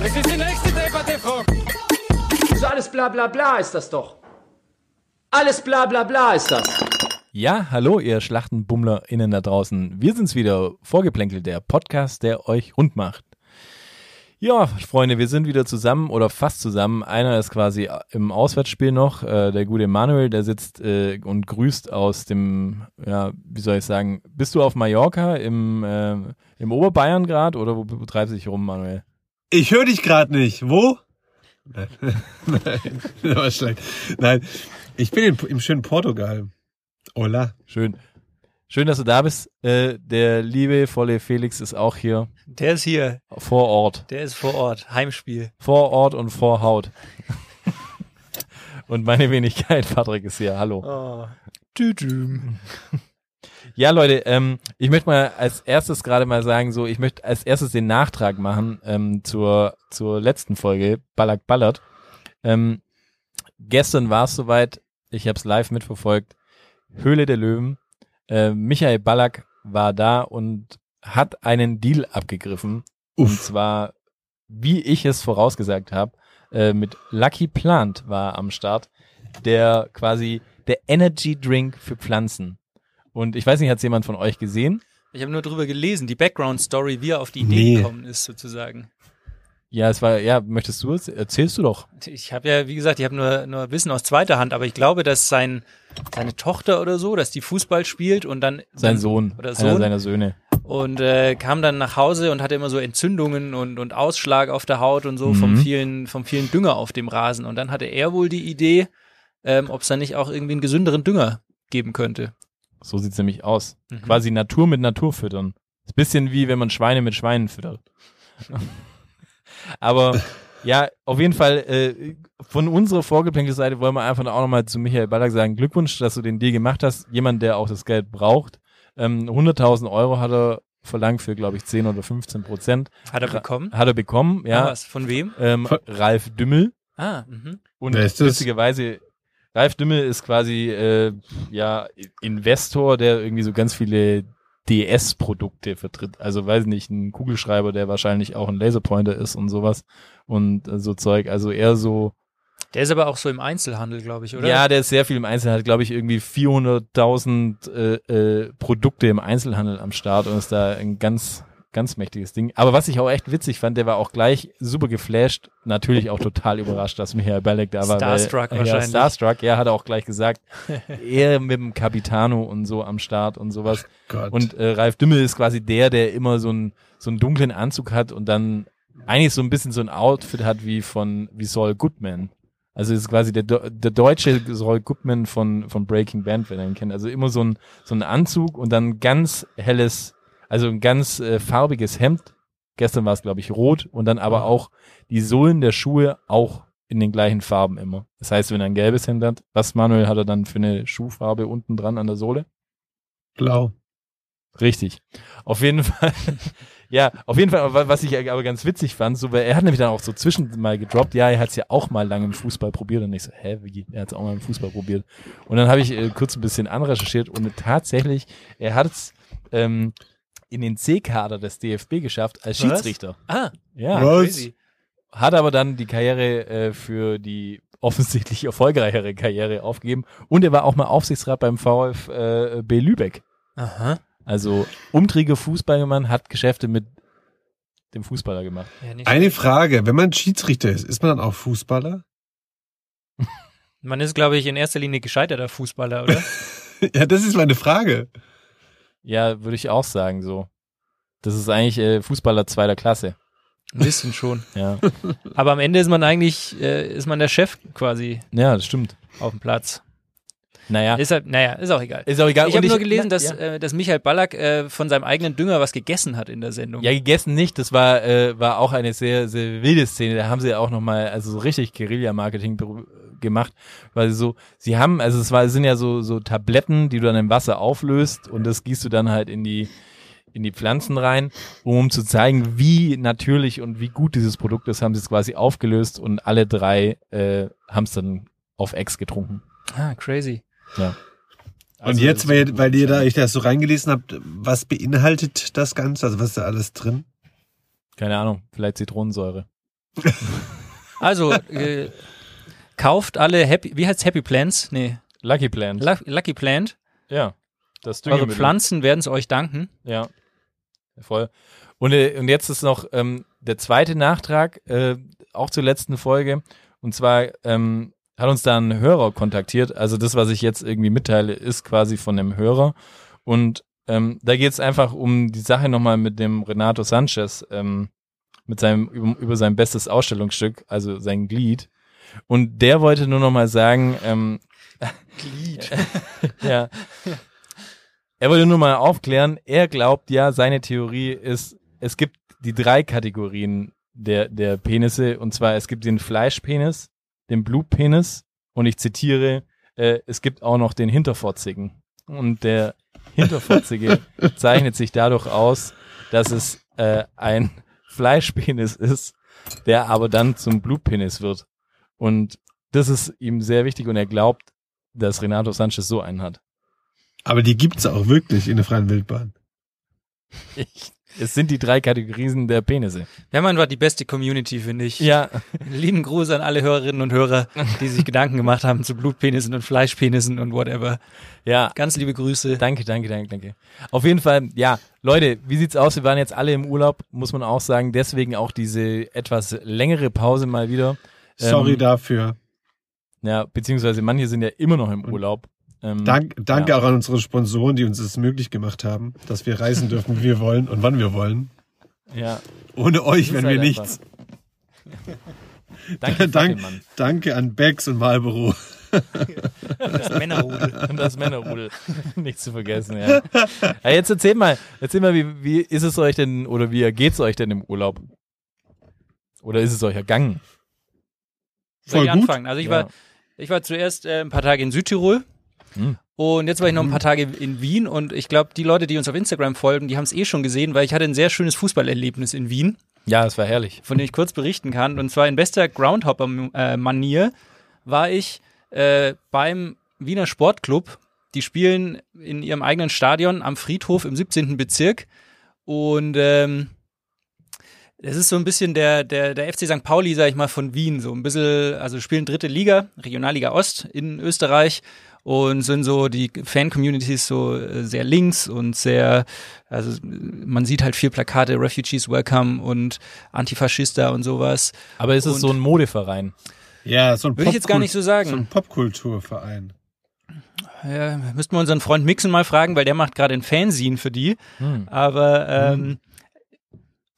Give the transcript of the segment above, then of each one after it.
Das ist die nächste Debatte, Frau. So alles bla bla bla ist das doch. Alles bla bla bla ist das. Ja, hallo, ihr SchlachtenbummlerInnen da draußen. Wir sind's wieder, Vorgeplänkelt, der Podcast, der euch rund macht. Ja, Freunde, wir sind wieder zusammen oder fast zusammen. Einer ist quasi im Auswärtsspiel noch, äh, der gute Manuel, der sitzt äh, und grüßt aus dem, ja, wie soll ich sagen, bist du auf Mallorca im, äh, im Oberbayern gerade oder wo, wo treibst du dich rum, Manuel? Ich höre dich gerade nicht. Wo? Nein, Nein, das war schlecht. Nein, ich bin in, im schönen Portugal. Hola. Schön. Schön, dass du da bist. Äh, der liebevolle Felix ist auch hier Der ist hier. vor Ort. Der ist vor Ort. Heimspiel. Vor Ort und vor Haut. und meine Wenigkeit, Patrick, ist hier. Hallo. Oh. Tüdüm. Ja, Leute, ähm, ich möchte mal als erstes gerade mal sagen, so, ich möchte als erstes den Nachtrag machen ähm, zur, zur letzten Folge, Ballack Ballert. Ähm, gestern war es soweit, ich habe es live mitverfolgt, Höhle der Löwen. Äh, Michael Ballack war da und hat einen Deal abgegriffen. Und Uff. zwar, wie ich es vorausgesagt habe, äh, mit Lucky Plant war am Start, der quasi der Energy Drink für Pflanzen. Und ich weiß nicht, hat jemand von euch gesehen? Ich habe nur drüber gelesen, die Background-Story, wie er auf die Idee Nee. gekommen ist, sozusagen. Ja, es war, ja, möchtest du es? Erzählst du doch. Ich habe ja, wie gesagt, ich habe nur, nur Wissen aus zweiter Hand, aber ich glaube, dass sein, seine Tochter oder so, dass die Fußball spielt und dann Sein dann, Sohn, oder einer Sohn seiner Söhne. und äh, kam dann nach Hause und hatte immer so Entzündungen und, und Ausschlag auf der Haut und so vom Mhm. vielen, vom vielen Dünger auf dem Rasen. Und dann hatte er wohl die Idee, ähm, ob es da nicht auch irgendwie einen gesünderen Dünger geben könnte. So sieht's nämlich aus. Mhm. Quasi Natur mit Natur füttern. Ist bisschen wie wenn man Schweine mit Schweinen füttert. Aber ja, auf jeden Fall, äh, von unserer Vorgeplänkel-Seite wollen wir einfach auch nochmal zu Michael Ballack sagen, Glückwunsch, dass du den Deal gemacht hast. Jemand, der auch das Geld braucht. Ähm, 100.000 Euro hat er verlangt für, glaube ich, 10 oder 15 Prozent. Hat er bekommen? Hat er bekommen, Ah, ja. was? Von wem? Ähm, Von- Ralf Dümmel. Ah, mhm. Und witzigerweise, Ralf Dümmel ist quasi äh, ja Investor, der irgendwie so ganz viele DS-Produkte vertritt. Also weiß nicht, ein Kugelschreiber, der wahrscheinlich auch ein Laserpointer ist und sowas und äh, so Zeug. Also eher so, Der ist aber auch so im Einzelhandel, glaube ich, oder? ja, der ist sehr viel im Einzelhandel, glaube ich, irgendwie 400.000 äh, äh, Produkte im Einzelhandel am Start und ist da ein ganz ganz mächtiges Ding. Aber was ich auch echt witzig fand, der war auch gleich super geflasht, natürlich auch total überrascht, dass Michael Belleck da war. Starstruck weil, wahrscheinlich. Ja, Starstruck, ja, hat er auch gleich gesagt. er mit dem Capitano und so am Start und sowas. Gott. Und äh, Ralf Dümmel ist quasi der, der immer so einen so einen dunklen Anzug hat und dann eigentlich so ein bisschen so ein Outfit hat wie von wie Saul Goodman. Also ist quasi der, der deutsche Saul Goodman von von Breaking Band, wenn ihr ihn kennt. Also immer so ein so ein Anzug und dann ganz helles, also ein ganz äh, farbiges Hemd. Gestern war es glaube ich rot und dann aber auch die Sohlen der Schuhe auch in den gleichen Farben immer. Das heißt, wenn er ein gelbes Hemd hat, was Manuel hat er dann für eine Schuhfarbe unten dran an der Sohle? Blau. Richtig. Auf jeden Fall. ja, auf jeden Fall, was ich aber ganz witzig fand, so, weil er hat nämlich dann auch so zwischen mal gedroppt, ja, er hat es ja auch mal lange im Fußball probiert und ich so, hä, wie, er hat es auch mal im Fußball probiert. Und dann habe ich äh, kurz ein bisschen anrecherchiert und tatsächlich, er hat es ähm, in den C-Kader des DFB geschafft als Was? Schiedsrichter. Ah, Ja. Was? crazy. Hat aber dann die Karriere äh, für die offensichtlich erfolgreichere Karriere aufgegeben und er war auch mal Aufsichtsrat beim VfB Lübeck. Aha. Also umtriebiger Fußballmann hat Geschäfte mit dem Fußballer gemacht. Ja, nicht Eine Frage, wenn man Schiedsrichter ist, ist man dann auch Fußballer? Man ist, glaube ich, in erster Linie gescheiterter Fußballer, oder? ja, das ist meine Frage. Ja, würde ich auch sagen so. Das ist eigentlich äh, Fußballer zweiter Klasse. Ein bisschen schon. Ja, Aber am Ende ist man eigentlich, äh, ist man der Chef quasi ja, das stimmt. auf dem Platz. Naja, Ist halt, naja, ist auch egal. ist auch egal. ich habe nur gelesen, na, dass, ja. äh, dass Michael Ballack äh, von seinem eigenen Dünger was gegessen hat in der Sendung. Ja, gegessen nicht. Das war, äh, war auch eine sehr, sehr wilde Szene. Da haben sie auch nochmal, also so richtig Guerilla-Marketing gemacht, weil sie so, sie haben, also es war, es sind ja so, so Tabletten, die du dann im Wasser auflöst und das gießt du dann halt in die, in die Pflanzen rein, um zu zeigen, wie natürlich und wie gut dieses Produkt ist, haben sie es quasi aufgelöst und alle drei äh, haben es dann auf Ex getrunken. Ah, crazy. Ja. Und Also, jetzt, das- weil, weil ihr da euch das so reingelesen habt, was beinhaltet das Ganze? Also was ist da alles drin? Keine Ahnung, vielleicht Zitronensäure. Also, äh, kauft alle Happy, wie heißt Happy Plants? Nee, Lucky Plant. Lu- Lucky Plant. ja. Das Eure Düngemittel. Pflanzen werden es euch danken. Ja, voll. Und, äh, und jetzt ist noch ähm, der zweite Nachtrag, äh, auch zur letzten Folge. Und zwar ähm, hat uns da ein Hörer kontaktiert. Also das, was ich jetzt irgendwie mitteile, ist quasi von einem Hörer. Und ähm, da geht es einfach um die Sache nochmal mit dem Renato Sanchez, ähm, mit seinem, über, über sein bestes Ausstellungsstück, also sein Glied. Und der wollte nur nochmal sagen, ähm, Glied. ja. Er wollte nur mal aufklären, er glaubt ja, seine Theorie ist, es gibt die drei Kategorien der, der Penisse, und zwar es gibt den Fleischpenis, den Blutpenis und ich zitiere, äh, es gibt auch noch den Hinterfotzigen. Und der Hinterfotzige zeichnet sich dadurch aus, dass es äh, ein Fleischpenis ist, der aber dann zum Blutpenis wird. Und das ist ihm sehr wichtig und er glaubt, dass Renato Sanchez so einen hat. Aber die gibt's auch wirklich in der freien Wildbahn. Ich, es sind die drei Kategorien der Penisse. Wir haben einfach die beste Community, finde ich. Ja, Lieben Gruß an alle Hörerinnen und Hörer, die sich Gedanken gemacht haben zu Blutpenissen und Fleischpenissen und whatever. ja. Ganz liebe Grüße. Danke, danke, danke, danke. Auf jeden Fall, ja, Leute, wie sieht's aus? Wir waren jetzt alle im Urlaub, muss man auch sagen. Deswegen auch diese etwas längere Pause mal wieder. Sorry Ähm, dafür. Ja, beziehungsweise manche sind ja immer noch im Urlaub. Ähm, Dank, danke ja. auch an unsere Sponsoren, die uns das möglich gemacht haben, dass wir reisen dürfen, wie wir wollen und wann wir wollen. Ja, Ohne euch wären halt wir einfach. nichts. danke, Dank, Mann. danke an Becks und Marlboro. Das Männerrudel. Und das Männerrudel. Nicht zu vergessen, ja. ja. Jetzt erzähl mal, erzähl mal, wie, wie ist es euch denn, oder wie geht's euch denn im Urlaub? Oder ist es euch ergangen? Voll ich gut. anfangen? Also ich Ja. war, ich war zuerst äh, ein paar Tage in Südtirol. Hm. Und jetzt war ich noch ein paar Tage in Wien und ich glaube, die Leute, die uns auf Instagram folgen, die haben es eh schon gesehen, weil ich hatte ein sehr schönes Fußballerlebnis in Wien, Ja, es war herrlich. von dem ich kurz berichten kann. Und zwar in bester Groundhopper-Manier war ich äh, beim Wiener Sportclub. Die spielen in ihrem eigenen Stadion am Friedhof im 17. Bezirk. Und ähm, das ist so ein bisschen der, der, der FC St. Pauli, sag ich mal, von Wien. So ein bisschen, also spielen dritte Liga, Regionalliga Ost in Österreich und sind so die Fan-Communities so äh, sehr links und sehr, also man sieht halt viel Plakate, Refugees Welcome und Antifaschista und sowas. Aber ist es Und- so ein Modeverein? Ja, so ein Würde ich jetzt gar nicht so sagen. So ein Popkulturverein. Ja, müssten wir unseren Freund Mixon mal fragen, weil der macht gerade ein Fanzine für die. Hm. Aber ähm,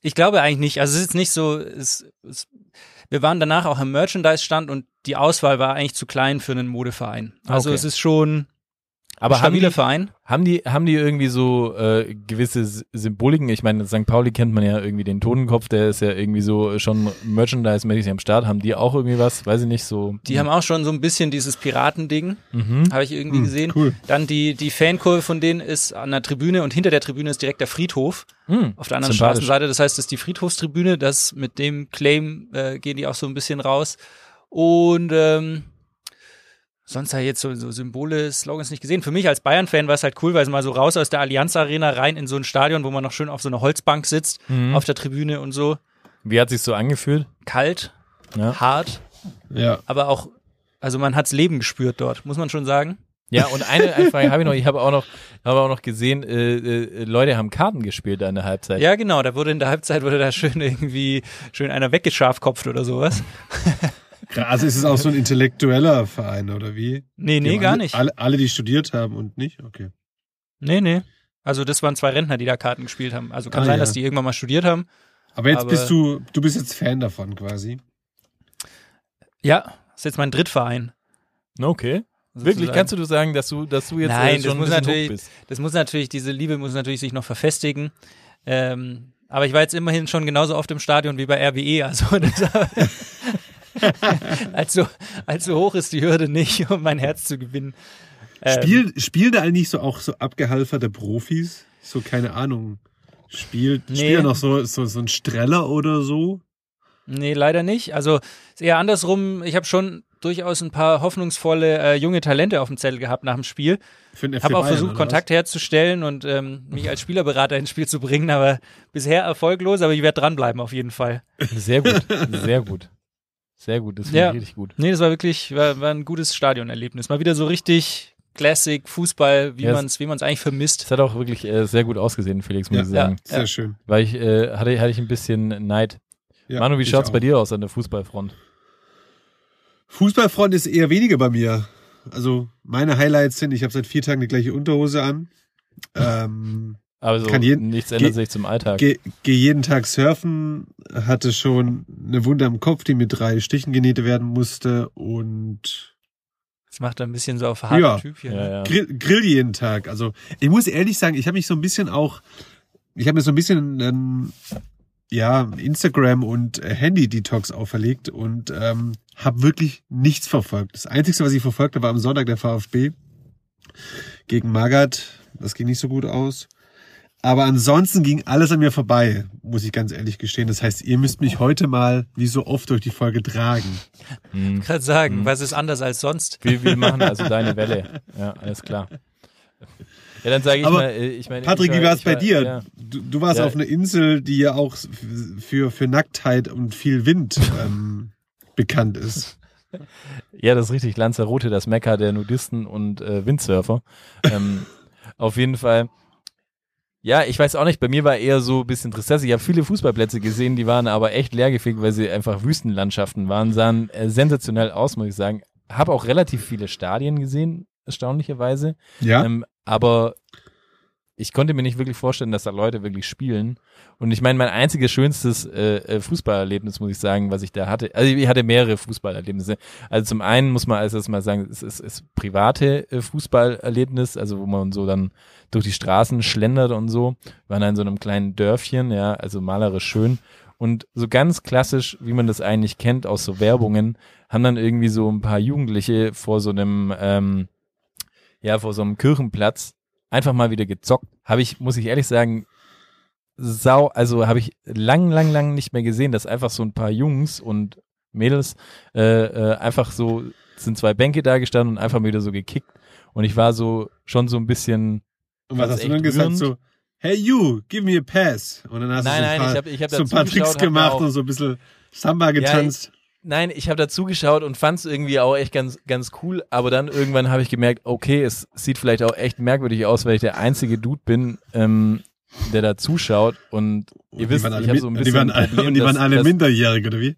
ich glaube eigentlich nicht. Also es ist nicht so, es, es, wir waren danach auch am Merchandise-Stand und die Auswahl war eigentlich zu klein für einen Modeverein. Also Okay. es ist schon Aber ein haben stabiler die, Verein. haben die, haben die irgendwie so äh, gewisse Symboliken? Ich meine, St. Pauli kennt man ja irgendwie den Totenkopf, der ist ja irgendwie so schon Merchandise-mäßig am Start. Haben die auch irgendwie was? Weiß ich nicht, so. Die haben auch schon so ein bisschen dieses Piratending, Mhm. habe ich irgendwie Hm, gesehen. cool. Dann die, die Fankurve von denen ist an der Tribüne und hinter der Tribüne ist direkt der Friedhof. Mhm. auf der anderen. Straßenseite. Das heißt, das ist die Friedhofstribüne. Das mit dem Claim äh, gehen die auch so ein bisschen raus. Und ähm, sonst ich jetzt so, so Symbole, Slogans nicht gesehen. Für mich als Bayern-Fan war es halt cool, weil es mal so raus aus der Allianz Arena rein in so ein Stadion, wo man noch schön auf so einer Holzbank sitzt, Mhm. auf der Tribüne und so. Wie hat sich so angefühlt? Kalt, Ja. hart, Ja. aber auch, also man hat's Leben gespürt dort, muss man schon sagen. Ja, und eine, eine Frage habe ich noch. Ich habe auch noch, habe auch noch gesehen, äh, äh, Leute haben Karten gespielt da in der Halbzeit. Ja, genau, da wurde in der Halbzeit wurde da schön irgendwie schön einer weggeschafkopft oder sowas. Also ist es auch so ein intellektueller Verein, oder wie? Nee, nee, gar alle, nicht. Alle, alle, die studiert haben und nicht? Okay. Nee, nee. Also das waren zwei Rentner, die da Karten gespielt haben. Also kann Ah, sein, ja. dass die irgendwann mal studiert haben. Aber jetzt Aber- bist du, du bist jetzt Fan davon quasi. Ja, ist jetzt mein Drittverein. Okay. Wirklich, sozusagen. kannst du sagen, dass du, dass du jetzt Nein, äh, das schon muss ein bisschen natürlich, das muss natürlich, diese Liebe muss natürlich sich noch verfestigen. Ähm, aber ich war jetzt immerhin schon genauso oft im Stadion wie bei RWE, also allzu, allzu hoch ist die Hürde nicht, um mein Herz zu gewinnen. Ähm, Spiel, spielen da eigentlich so auch so abgehalferte Profis? So, keine Ahnung. Spielt, Nee. spielt da noch so, so, so ein Streller oder so? Nee, leider nicht. Also ist eher andersrum. Ich habe schon durchaus ein paar hoffnungsvolle äh, junge Talente auf dem Zettel gehabt nach dem Spiel. Für den FC Habe auch Bayern, versucht, Kontakt herzustellen und ähm, mich als Spielerberater ins Spiel zu bringen, aber bisher erfolglos. Aber ich werde dranbleiben auf jeden Fall. Sehr gut, sehr gut. Sehr gut, das finde Ja. ich richtig gut. Nee, das war wirklich war, war ein gutes Stadionerlebnis. Mal wieder so richtig Classic Fußball, wie Ja, es- man es wie man's eigentlich vermisst. Es hat auch wirklich äh, sehr gut ausgesehen, Felix, muss Ja, ich sagen. was? Sehr Ja. schön. Weil ich, äh, hatte, hatte ich ein bisschen Neid. Ja, Manu, wie schaut's auch. bei dir aus an der Fußballfront? Fußballfront ist eher weniger bei mir. Also meine Highlights sind, ich habe seit vier Tagen die gleiche Unterhose an. Ähm, Also Kann jeden- nichts ändert ge- sich zum Alltag. Gehe geh jeden Tag surfen, hatte schon eine Wunde am Kopf, die mit drei Stichen genäht werden musste und Das macht er ein bisschen so auf harten Ja. Typ hier. ja, ne? ja. grill, grill jeden Tag. Also ich muss ehrlich sagen, ich habe mich so ein bisschen auch, ich habe mir so ein bisschen ähm, ja Instagram und Handy-Detox auferlegt und ähm, habe wirklich nichts verfolgt. Das Einzige, was ich verfolgt habe, war am Sonntag der VfB gegen Magath. Das ging nicht so gut aus. Aber ansonsten ging alles an mir vorbei, muss ich ganz ehrlich gestehen. Das heißt, ihr müsst mich heute mal, wie so oft, durch die Folge tragen. Hm. Ich gerade sagen, Mhm. was ist anders als sonst? Wir, wir machen also deine Welle. Ja, alles klar. Ja, dann sage ich Aber, mal, äh, ich meine, Patrick, wie war- es bei dir? Ja. Du, du warst Ja. auf einer Insel, die ja auch für, für Nacktheit und viel Wind ähm, bekannt ist. Ja, das ist richtig. Lanzarote, das Mekka der Nudisten und äh, Windsurfer. Ähm, auf jeden Fall. Ja, ich weiß auch nicht, bei mir war eher so ein bisschen Tristesse. Ich habe viele Fußballplätze gesehen, die waren aber echt leergefegt, weil sie einfach Wüstenlandschaften waren, sahen äh, sensationell aus, muss ich sagen. Habe auch relativ viele Stadien gesehen, erstaunlicherweise. Ja. Ähm, aber ich konnte mir nicht wirklich vorstellen, dass da Leute wirklich spielen. Und ich meine, mein einziges schönstes äh, äh, Fußballerlebnis, muss ich sagen, was ich da hatte. Also ich hatte mehrere Fußballerlebnisse. Also zum einen muss man als erstes mal sagen, es ist, ist private äh, Fußballerlebnis, also wo man so dann durch die Straßen schlendert und so. Wir waren in so einem kleinen Dörfchen, ja, also malerisch schön. Und so ganz klassisch, wie man das eigentlich kennt aus so Werbungen, haben dann irgendwie so ein paar Jugendliche vor so einem, ähm, ja, vor so einem Kirchenplatz einfach mal wieder gezockt. Habe ich, muss ich ehrlich sagen, sau, also habe ich lang, lang, lang nicht mehr gesehen, dass einfach so ein paar Jungs und Mädels äh, äh, einfach so, sind zwei Bänke da gestanden und einfach wieder so gekickt. Und ich war so schon so ein bisschen. Und was hast du dann gesagt? rührend. So, hey you, give me a pass. Und dann hast Nein, du so nein, ein paar, ich hab- ich hab so ein paar Tricks gemacht und so ein bisschen Samba getanzt. Nein, ich habe da zugeschaut und fand es irgendwie auch echt ganz, ganz cool, aber dann irgendwann habe ich gemerkt, okay, es sieht vielleicht auch echt merkwürdig aus, weil ich der einzige Dude bin, ähm, der da zuschaut und ihr Und wisst, die waren alle, ich habe so ein die bisschen waren, ein alle- Problem, und die waren dass- alle dass, minderjährig, oder wie?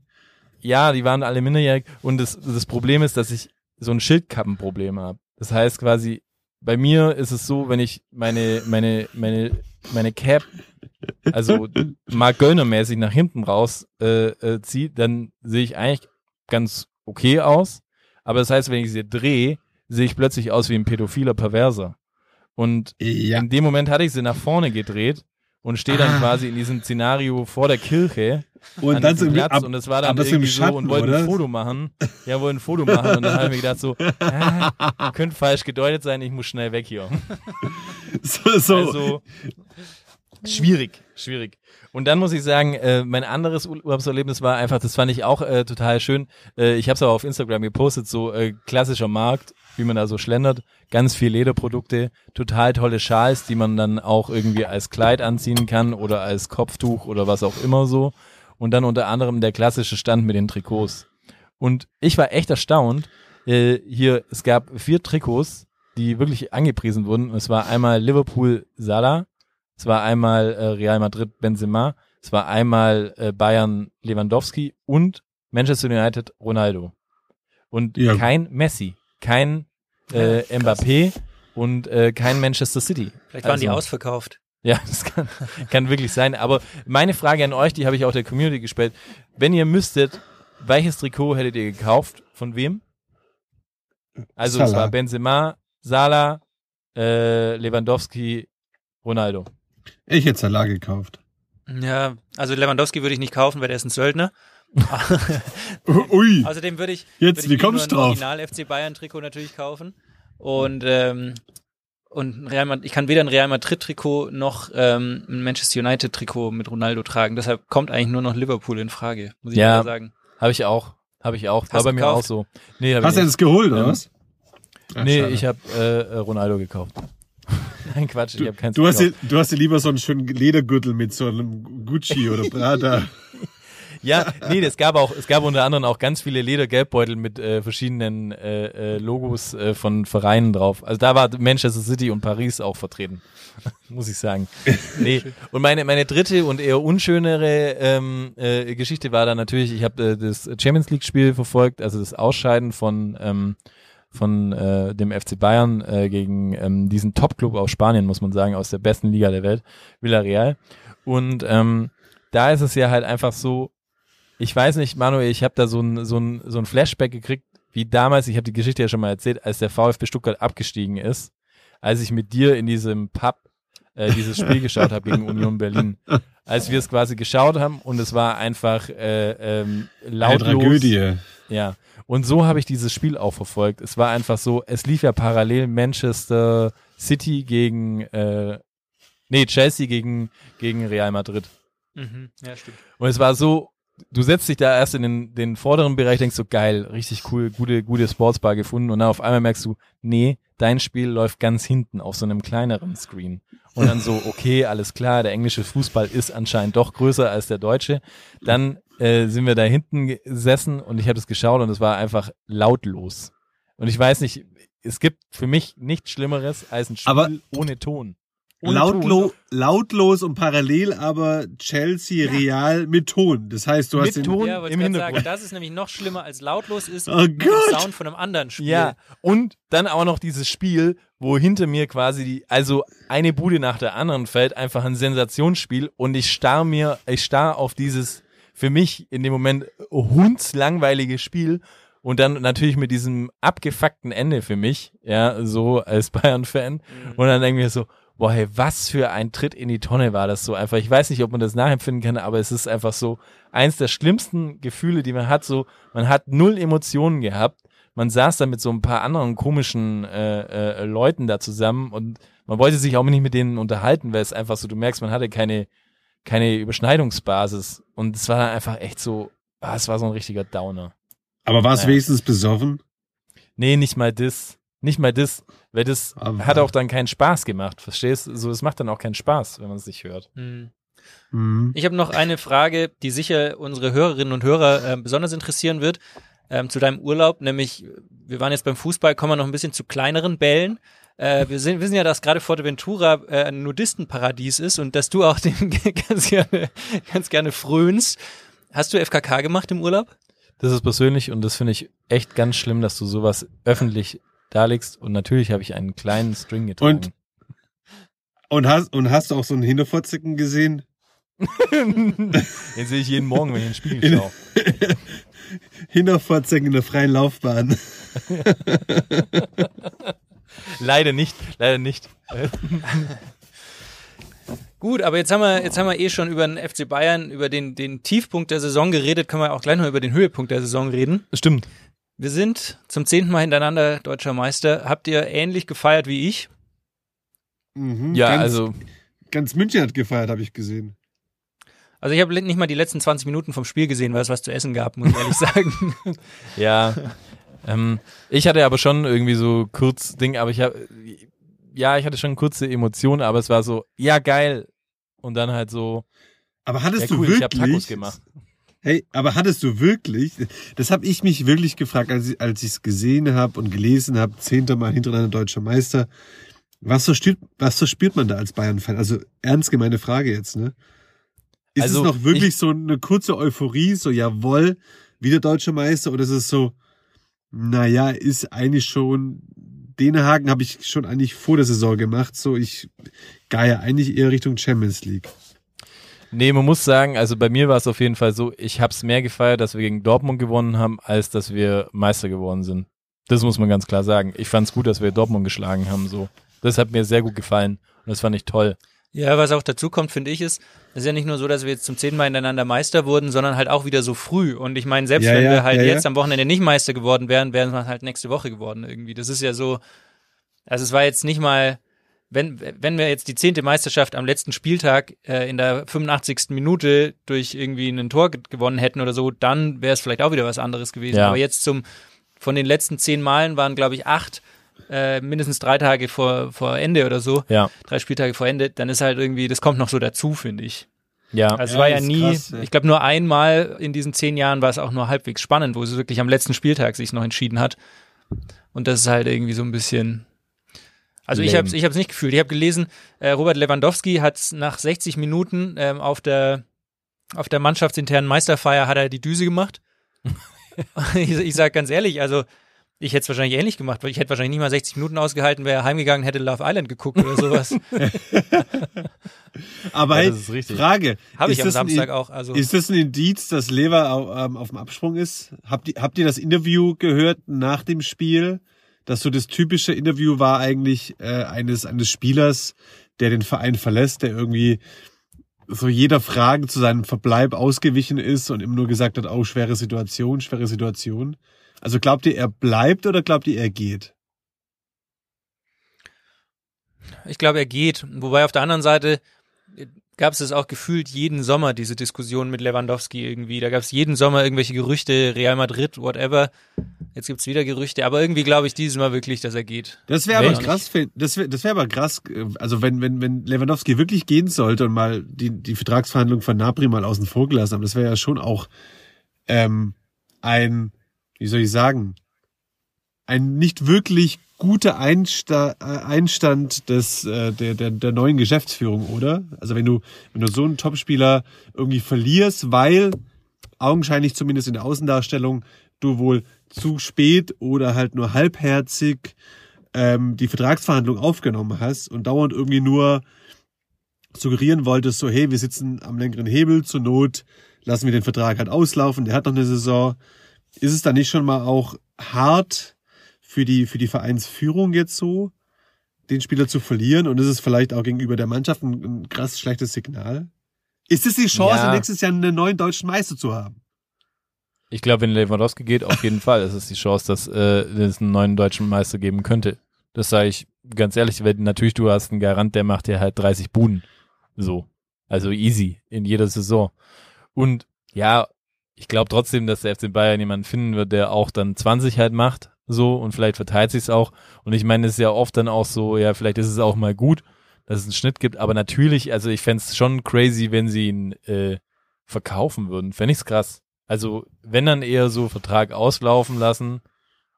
Ja, die waren alle minderjährig und das, das Problem ist, dass ich so ein Schildkappenproblem habe. Das heißt quasi, bei mir ist es so, wenn ich meine, meine, meine, meine Cap, also Mark Göllner-mäßig nach hinten raus äh, äh, ziehe, dann sehe ich eigentlich ganz okay aus. Aber das heißt, wenn ich sie drehe, sehe ich plötzlich aus wie ein pädophiler Perverser. Und Ja. in dem Moment hatte ich sie nach vorne gedreht und stehe dann Ah. quasi in diesem Szenario vor der Kirche Und an dann so Platz ab, und es war dann so irgendwie so Schatten, und wollten ein Foto machen. Ja, wollten ein Foto machen und dann habe ich mir gedacht so, ah, könnte falsch gedeutet sein, ich muss schnell weg hier. so, so. Also schwierig, schwierig. Und dann muss ich sagen, äh, mein anderes Urlaubserlebnis war einfach, das fand ich auch äh, total schön. Äh, ich habe es aber auf Instagram gepostet, so äh, klassischer Markt, wie man da so schlendert, ganz viel Lederprodukte, total tolle Schals, die man dann auch irgendwie als Kleid anziehen kann oder als Kopftuch oder was auch immer so. Und dann unter anderem der klassische Stand mit den Trikots. Und ich war echt erstaunt. Äh, hier, es gab vier Trikots, die wirklich angepriesen wurden. Es war einmal Liverpool Salah, es war einmal äh, Real Madrid Benzema, es war einmal äh, Bayern Lewandowski und Manchester United Ronaldo. Und Ja. kein Messi, kein äh, Mbappé und äh, kein Manchester City. Vielleicht waren die Also- ausverkauft. ja, das kann, kann wirklich sein. Aber meine Frage an euch, die habe ich auch der Community gestellt. Wenn ihr müsstet, welches Trikot hättet ihr gekauft? Von wem? Also es Salah. war Benzema, Salah, äh, Lewandowski, Ronaldo. Ich hätte Salah gekauft. Ja, also Lewandowski würde ich nicht kaufen, weil der ist ein Söldner. Ui. Außerdem würde ich, Jetzt, würde ich wie kommst du nur ein? Original FC Bayern Trikot natürlich kaufen. Und, ähm, und ein Real Madrid, ich kann weder ein Real Madrid Trikot noch ähm, ein Manchester United Trikot mit Ronaldo tragen. Deshalb kommt eigentlich nur noch Liverpool in Frage, muss ich Ja. mal sagen. Habe ich auch. Habe ich auch. War Hast bei du mir gekauft? auch so. Nee, hab Hast du ich das geholt, oder Ja. was? Ach, Nee, schade. ich habe äh, Ronaldo gekauft. Nein, Quatsch, ich Du, habe keins du, hast dir, du hast dir lieber so einen schönen Ledergürtel mit so einem Gucci oder Prada. Ja, nee, es gab auch, es gab unter anderem auch ganz viele Ledergelbbeutel mit äh, verschiedenen äh, äh, Logos äh, von Vereinen drauf. Also da war Manchester City und Paris auch vertreten, muss ich sagen. Nee. Und meine meine dritte und eher unschönere ähm, äh, Geschichte war dann natürlich, ich habe äh, das Champions League Spiel verfolgt, also das Ausscheiden von ähm, von äh, dem FC Bayern äh, gegen ähm, diesen Top-Club aus Spanien, muss man sagen, aus der besten Liga der Welt, Villarreal. Und ähm, da ist es ja halt einfach so, ich weiß nicht, Manuel, ich habe da so ein, so, ein, so ein Flashback gekriegt, wie damals, ich habe die Geschichte ja schon mal erzählt, als der VfB Stuttgart abgestiegen ist, als ich mit dir in diesem Pub äh, dieses Spiel geschaut habe gegen Union Berlin. Als wir es quasi geschaut haben und es war einfach äh, ähm, Eine lautlos. Tragödie. Ja. Und so habe ich dieses Spiel auch verfolgt. Es war einfach so, es lief ja parallel Manchester City gegen äh, nee, Chelsea gegen, gegen Real Madrid. Mhm. Ja, stimmt. Und es war so, du setzt dich da erst in den, den vorderen Bereich, denkst so, geil, richtig cool, gute, gute Sportsbar gefunden. Und dann auf einmal merkst du, nee, dein Spiel läuft ganz hinten auf so einem kleineren Screen. Und dann so, okay, alles klar, der englische Fußball ist anscheinend doch größer als der deutsche. Dann äh, sind wir da hinten gesessen und ich habe das geschaut und es war einfach lautlos. Und ich weiß nicht, es gibt für mich nichts Schlimmeres als ein Spiel Aber- ohne Ton. Ohne Lautlo lautlos und parallel aber Chelsea Real mit Ton. Das heißt, du hast Mit den, Ton. Ja, im Hintergrund. sagen, das ist nämlich noch schlimmer als lautlos ist Oh mit dem Gott. Sound von einem anderen Spiel. Ja, und dann auch noch dieses Spiel, wo hinter mir quasi die, also eine Bude nach der anderen fällt, einfach ein Sensationsspiel und ich starr mir, ich starr auf dieses für mich in dem Moment hundslangweilige Spiel und dann natürlich mit diesem abgefuckten Ende für mich, ja, so als Bayern-Fan und dann denke ich mir so, boah, hey, was für ein Tritt in die Tonne war das so einfach. Ich weiß nicht, ob man das nachempfinden kann, aber es ist einfach so eins der schlimmsten Gefühle, die man hat, so, man hat null Emotionen gehabt, man saß da mit so ein paar anderen komischen äh, äh, Leuten da zusammen und man wollte sich auch nicht mit denen unterhalten, weil es einfach so, du merkst, man hatte keine, keine Überschneidungsbasis und es war dann einfach echt so, ah, es war so ein richtiger Downer. aber war es Ja. wenigstens besoffen? Nee, nicht mal das. Nicht mal das, weil das Aber- hat auch dann keinen Spaß gemacht, verstehst du? So, es macht dann auch keinen Spaß, wenn man es nicht hört. Mhm. Mhm. Ich habe noch eine Frage, die sicher unsere Hörerinnen und Hörer äh, besonders interessieren wird, ähm, zu deinem Urlaub, nämlich wir waren jetzt beim Fußball, kommen wir noch ein bisschen zu kleineren Bällen. Äh, wir sind, wissen ja, dass gerade Forteventura äh, ein Nudistenparadies ist und dass du auch dem ganz gerne, ganz gerne frönst. Hast du FKK gemacht im Urlaub? Das ist persönlich und das finde ich echt ganz schlimm, dass du sowas öffentlich darlegst. Und natürlich habe ich einen kleinen String getragen. Und hast, und hast du auch so einen Hinterfotzicken gesehen? Den sehe ich jeden Morgen, wenn ich in den Spiegel schaue. Hinterfotzicken in der freien Laufbahn. Leider nicht, leider nicht. Gut, aber jetzt haben wir, jetzt haben wir eh schon über den FC Bayern, über den, den Tiefpunkt der Saison geredet, können wir auch gleich noch über den Höhepunkt der Saison reden. Stimmt. Wir sind zum zehnten Mal hintereinander deutscher Meister. Habt ihr ähnlich gefeiert wie ich? Mhm, Ja, ganz, also Ganz München hat gefeiert, habe ich gesehen. Also ich habe nicht mal die letzten 20 Minuten vom Spiel gesehen, weil es was zu essen gab, muss ich ehrlich sagen. Ja. ähm, ich hatte aber schon irgendwie so kurz Ding, aber ich habe, ja, ich hatte schon kurze Emotionen, aber es war so, ja geil. Und dann halt so, Aber hattest ja cool, du ich habe Tacos wirklich? gemacht. Hey, aber hattest du wirklich? Das habe ich mich wirklich gefragt, als ich als ich es gesehen habe und gelesen habe, zehnter Mal hintereinander deutscher Meister. Was verspürt, was verspürt man da als Bayern-Fan? Also ernst gemeine Frage jetzt, ne? Ist Also, es noch wirklich ich- so eine kurze Euphorie, so jawohl, wieder deutscher Meister, oder ist es so, naja, ist eigentlich schon, den Haken habe ich schon eigentlich vor der Saison gemacht, so ich gehe eigentlich eher Richtung Champions League. Nee, man muss sagen, also bei mir war es auf jeden Fall so, ich habe es mehr gefeiert, dass wir gegen Dortmund gewonnen haben, als dass wir Meister geworden sind. Das muss man ganz klar sagen. Ich fand es gut, dass wir Dortmund geschlagen haben. So, das hat mir sehr gut gefallen und das fand ich toll. Ja, was auch dazu kommt, finde ich, ist, es ist ja nicht nur so, dass wir jetzt zum zehnten Mal hintereinander Meister wurden, sondern halt auch wieder so früh. Und ich meine, selbst Ja, wenn ja, wir halt ja, ja. jetzt am Wochenende nicht Meister geworden wären, wären wir halt nächste Woche geworden irgendwie. Das ist ja so, also es war jetzt nicht mal, wenn, wenn wir jetzt die zehnte Meisterschaft am letzten Spieltag äh, in der 85. Minute durch irgendwie ein Tor ge gewonnen hätten oder so, dann wäre es vielleicht auch wieder was anderes gewesen. Ja. Aber jetzt zum, von den letzten zehn Malen waren, glaube ich, acht äh, mindestens drei Tage vor, vor Ende oder so Ja, drei Spieltage vor Ende, dann ist halt irgendwie, das kommt noch so dazu, finde ich. ja. Also es Ja, war ja nie, krass, ja. ich glaube nur einmal in diesen zehn Jahren war es auch nur halbwegs spannend, wo es wirklich am letzten Spieltag sich noch entschieden hat. Und das ist halt irgendwie so ein bisschen. Also ich Lame. habe ich habe es nicht gefühlt. Ich habe gelesen, äh, Robert Lewandowski hat nach 60 Minuten ähm, auf der auf der mannschaftsinternen Meisterfeier hat er die Düse gemacht. ich, ich sage ganz ehrlich, also ich hätte es wahrscheinlich ähnlich gemacht, weil ich hätte wahrscheinlich nicht mal 60 Minuten ausgehalten, wäre heimgegangen, hätte Love Island geguckt oder sowas. Aber Ja, hey, das ist richtig. Frage. Habe ich ist am das ein Samstag auch. Also Ist das ein Indiz, dass Lever au- ähm, auf dem Absprung ist? Habt ihr, habt ihr das Interview gehört nach dem Spiel? Dass so das typische Interview war eigentlich äh, eines, eines Spielers, der den Verein verlässt, der irgendwie so jeder Frage zu seinem Verbleib ausgewichen ist und immer nur gesagt hat, oh, schwere Situation, schwere Situation. Also glaubt ihr, er bleibt oder glaubt ihr, er geht? Ich glaube, er geht. Wobei auf der anderen Seite gab es es auch gefühlt jeden Sommer, diese Diskussion mit Lewandowski irgendwie. Da gab es jeden Sommer irgendwelche Gerüchte, Real Madrid, whatever. Jetzt gibt's wieder Gerüchte, aber irgendwie glaube ich dieses Mal wirklich, dass er geht. Das wäre aber krass, das wäre das wär aber krass, äh, also wenn, wenn, wenn Lewandowski wirklich gehen sollte und mal die, die Vertragsverhandlung von Napri mal außen vor gelassen haben, das wäre ja schon auch ähm, ein, wie soll ich sagen, ein nicht wirklich guter Einsta äh, Einstand des, äh, der, der, der neuen Geschäftsführung, oder? Also wenn du, wenn du so einen Topspieler irgendwie verlierst, weil augenscheinlich zumindest in der Außendarstellung du wohl zu spät oder halt nur halbherzig ähm, die Vertragsverhandlung aufgenommen hast und dauernd irgendwie nur suggerieren wolltest, so hey, wir sitzen am längeren Hebel, zur Not lassen wir den Vertrag halt auslaufen, der hat noch eine Saison. Ist es dann nicht schon mal auch hart für die, für die Vereinsführung jetzt so, den Spieler zu verlieren und ist es vielleicht auch gegenüber der Mannschaft ein, ein krass schlechtes Signal? Ist es die Chance, Ja. nächstes Jahr einen neuen deutschen Meister zu haben? Ich glaube, wenn Lewandowski geht, auf jeden Fall ist es die Chance, dass äh, es einen neuen deutschen Meister geben könnte. Das sage ich ganz ehrlich, weil natürlich du hast einen Garant, der macht dir halt 30 Buden. So. Also easy in jeder Saison. Und ja, ich glaube trotzdem, dass der FC Bayern jemanden finden wird, der auch dann 20 halt macht, so und vielleicht verteilt sich's auch. Und ich meine, es ist ja oft dann auch so, ja, vielleicht ist es auch mal gut, dass es einen Schnitt gibt, aber natürlich, also ich fänd's schon crazy, wenn sie ihn äh, verkaufen würden. Fänd ich's krass. Also, wenn dann eher so Vertrag auslaufen lassen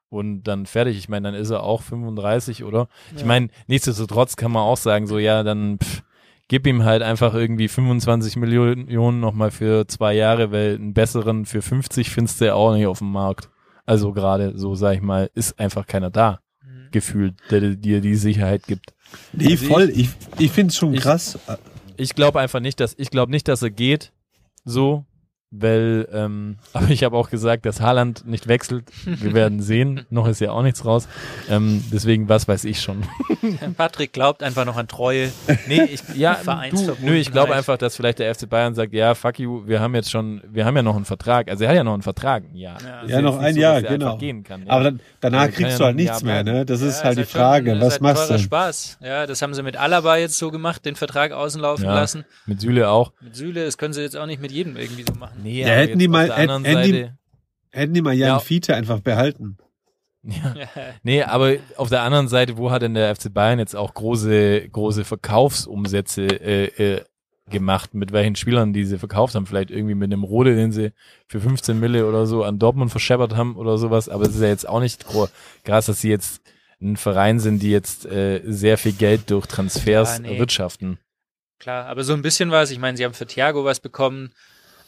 und dann fertig. Ich meine, dann ist er auch 35, oder? Ich meine, nichtsdestotrotz kann man auch sagen, so, ja, dann pff, gib ihm halt einfach irgendwie 25 Millionen nochmal für zwei Jahre, weil einen besseren für 50 findest du ja auch nicht auf dem Markt. Also gerade so, sag ich mal, ist einfach keiner da, gefühlt, der dir die Sicherheit gibt. Nee, Also voll. Ich, ich finde es schon ich- krass. Ich glaube einfach nicht, dass ich glaube nicht, dass er geht, so, weil, ähm, aber ich habe auch gesagt, dass Haaland nicht wechselt. Wir werden sehen. Noch ist ja auch nichts raus. Ähm, deswegen, was weiß ich schon. Patrick glaubt einfach noch an Treue. Nee, ich, ja, du, nö, ich glaube einfach, dass vielleicht der FC Bayern sagt, ja, fuck you, wir haben jetzt schon, wir haben ja noch einen Vertrag. Also er hat ja noch einen Vertrag, ja. Ist Ja, jetzt noch ein so, Jahr, genau. Gehen kann, ja. Aber dann, danach Also kriegst ja du halt nichts mehr, ne? Das ist Ja, halt die schon- Frage. ist Was halt machst du? Spaß. Ja, das haben sie mit Alaba jetzt so gemacht, den Vertrag auslaufen ja, lassen. mit Süle auch. Mit Süle, das können sie jetzt auch nicht mit jedem irgendwie so machen. Nee, Ja, aber hätten die mal- hätten- die- Hätten die mal Jan Ja. Fiete einfach behalten. Ja. Nee, aber auf der anderen Seite, wo hat denn der FC Bayern jetzt auch große, große Verkaufsumsätze äh, äh, gemacht? Mit welchen Spielern, die sie verkauft haben? Vielleicht irgendwie mit einem Rode, den sie für 15 Mille oder so an Dortmund verscheppert haben oder sowas. Aber es ist ja jetzt auch nicht krass, dass sie jetzt ein Verein sind, die jetzt äh, sehr viel Geld durch Transfers Ja, nee. erwirtschaften. Klar, aber so ein bisschen was. Ich meine, sie haben für Thiago was bekommen.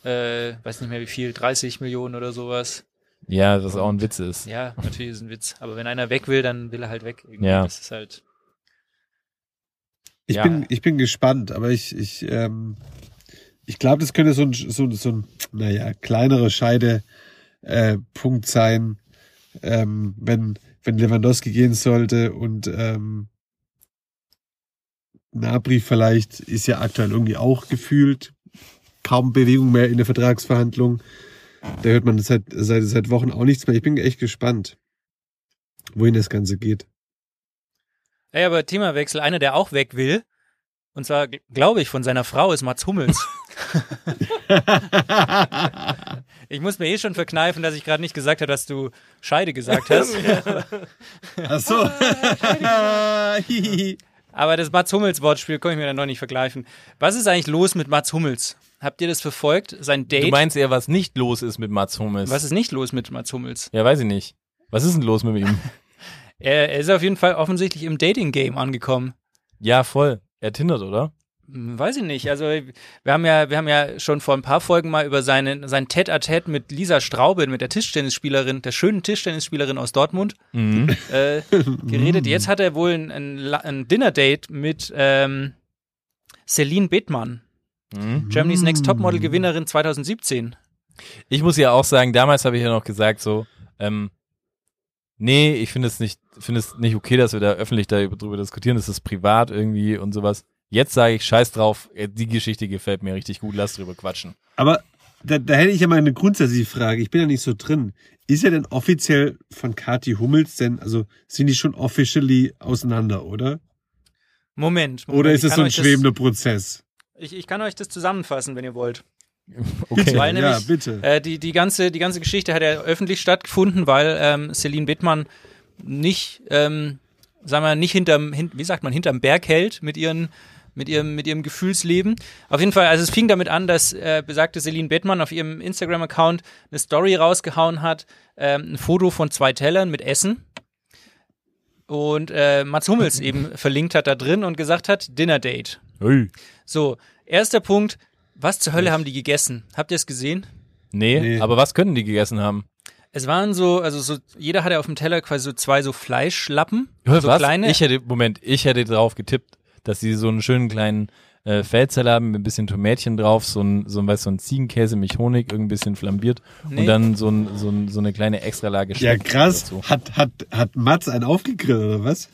Äh, weiß nicht mehr wie viel, 30 Millionen oder sowas. Ja, was auch ein Witz ist. Ja, natürlich ist ein Witz. Aber wenn einer weg will, dann will er halt weg. Irgendwie. Ja. Das ist halt. Ich Ja. bin, ich bin gespannt, aber ich, ich, ähm, ich glaube, das könnte so ein, so, so ein, naja, kleinerer Scheide, äh, Punkt sein, ähm, wenn, wenn Lewandowski gehen sollte und ähm, Nabri vielleicht ist ja aktuell irgendwie auch gefühlt kaum Bewegung mehr in der Vertragsverhandlung. Da hört man seit, seit, seit Wochen auch nichts mehr. Ich bin echt gespannt, wohin das Ganze geht. Ey, aber Themawechsel, einer, der auch weg will, und zwar, glaube ich, von seiner Frau ist Mats Hummels. ich muss mir eh schon verkneifen, dass ich gerade nicht gesagt habe, dass du Scheide gesagt hast. Ach so. Aber das Mats Hummels Wortspiel kann ich mir dann noch nicht vergleichen. Was ist eigentlich los mit Mats Hummels? Habt ihr das verfolgt? Sein Date? Du meinst eher, was nicht los ist mit Mats Hummels? was ist nicht los mit Mats Hummels? Ja, weiß ich nicht. Was ist denn los mit ihm? Er, er ist auf jeden Fall offensichtlich im Dating-Game angekommen. ja, voll. Er tindert, oder? Weiß ich nicht. Also wir haben ja, wir haben ja schon vor ein paar Folgen mal über seinen, sein Tête-à-Tête mit Lisa Straube, mit der Tischtennisspielerin, der schönen Tischtennisspielerin aus Dortmund, Mhm. äh, geredet. Jetzt hat er wohl ein, ein, ein Dinner-Date mit ähm, Celine Bethmann, Mhm. Germany's Next Topmodel-Gewinnerin 2017. Ich muss ja auch sagen, damals habe ich ja noch gesagt so, ähm, nee, ich finde es nicht, finde es nicht okay, dass wir da öffentlich darüber diskutieren, das ist privat irgendwie und sowas. Jetzt sage ich, scheiß drauf, äh, die Geschichte gefällt mir richtig gut, lass drüber quatschen. Aber da, da hätte ich ja mal eine grundsätzliche Frage. Ich bin ja nicht so drin. Ist er denn offiziell von Kati Hummels denn, also sind die schon officially auseinander, oder? Moment. Moment Oder ist es so ein schwebender Prozess? Das, ich, ich kann euch das zusammenfassen, wenn ihr wollt. Okay. Weil ja, nämlich, bitte. Äh, die, die, ganze, die ganze Geschichte hat ja öffentlich stattgefunden, weil ähm, Celine Bittmann nicht, ähm, sagen wir, nicht hinterm, hin, wie sagt man, hinterm Berg hält mit ihren mit ihrem, mit ihrem Gefühlsleben. Auf jeden Fall, also es fing damit an, dass äh, besagte Celine Bettmann auf ihrem Instagram-Account eine Story rausgehauen hat, ähm, ein Foto von zwei Tellern mit Essen. Und äh, Mats Hummels eben verlinkt hat da drin und gesagt hat, Dinner Date. Hey. So, erster Punkt, was zur Hölle haben die gegessen? Habt ihr es gesehen? Nee, Nee. aber was können die gegessen haben? Es waren so, also so, jeder hatte auf dem Teller quasi so zwei so Fleischlappen, Ja, so was? kleine. Ich hätte, Moment, ich hätte drauf getippt, dass sie so einen schönen kleinen äh, Feldzeller haben mit ein bisschen Tomätchen drauf, so ein, so ein, weißt, so ein Ziegenkäse mit Honig, irgendwie ein bisschen flambiert Nee. und dann so, ein, so, ein, so eine kleine Extralage Ja, krass. dazu. Hat, hat, hat Mats einen aufgegrillt, oder was?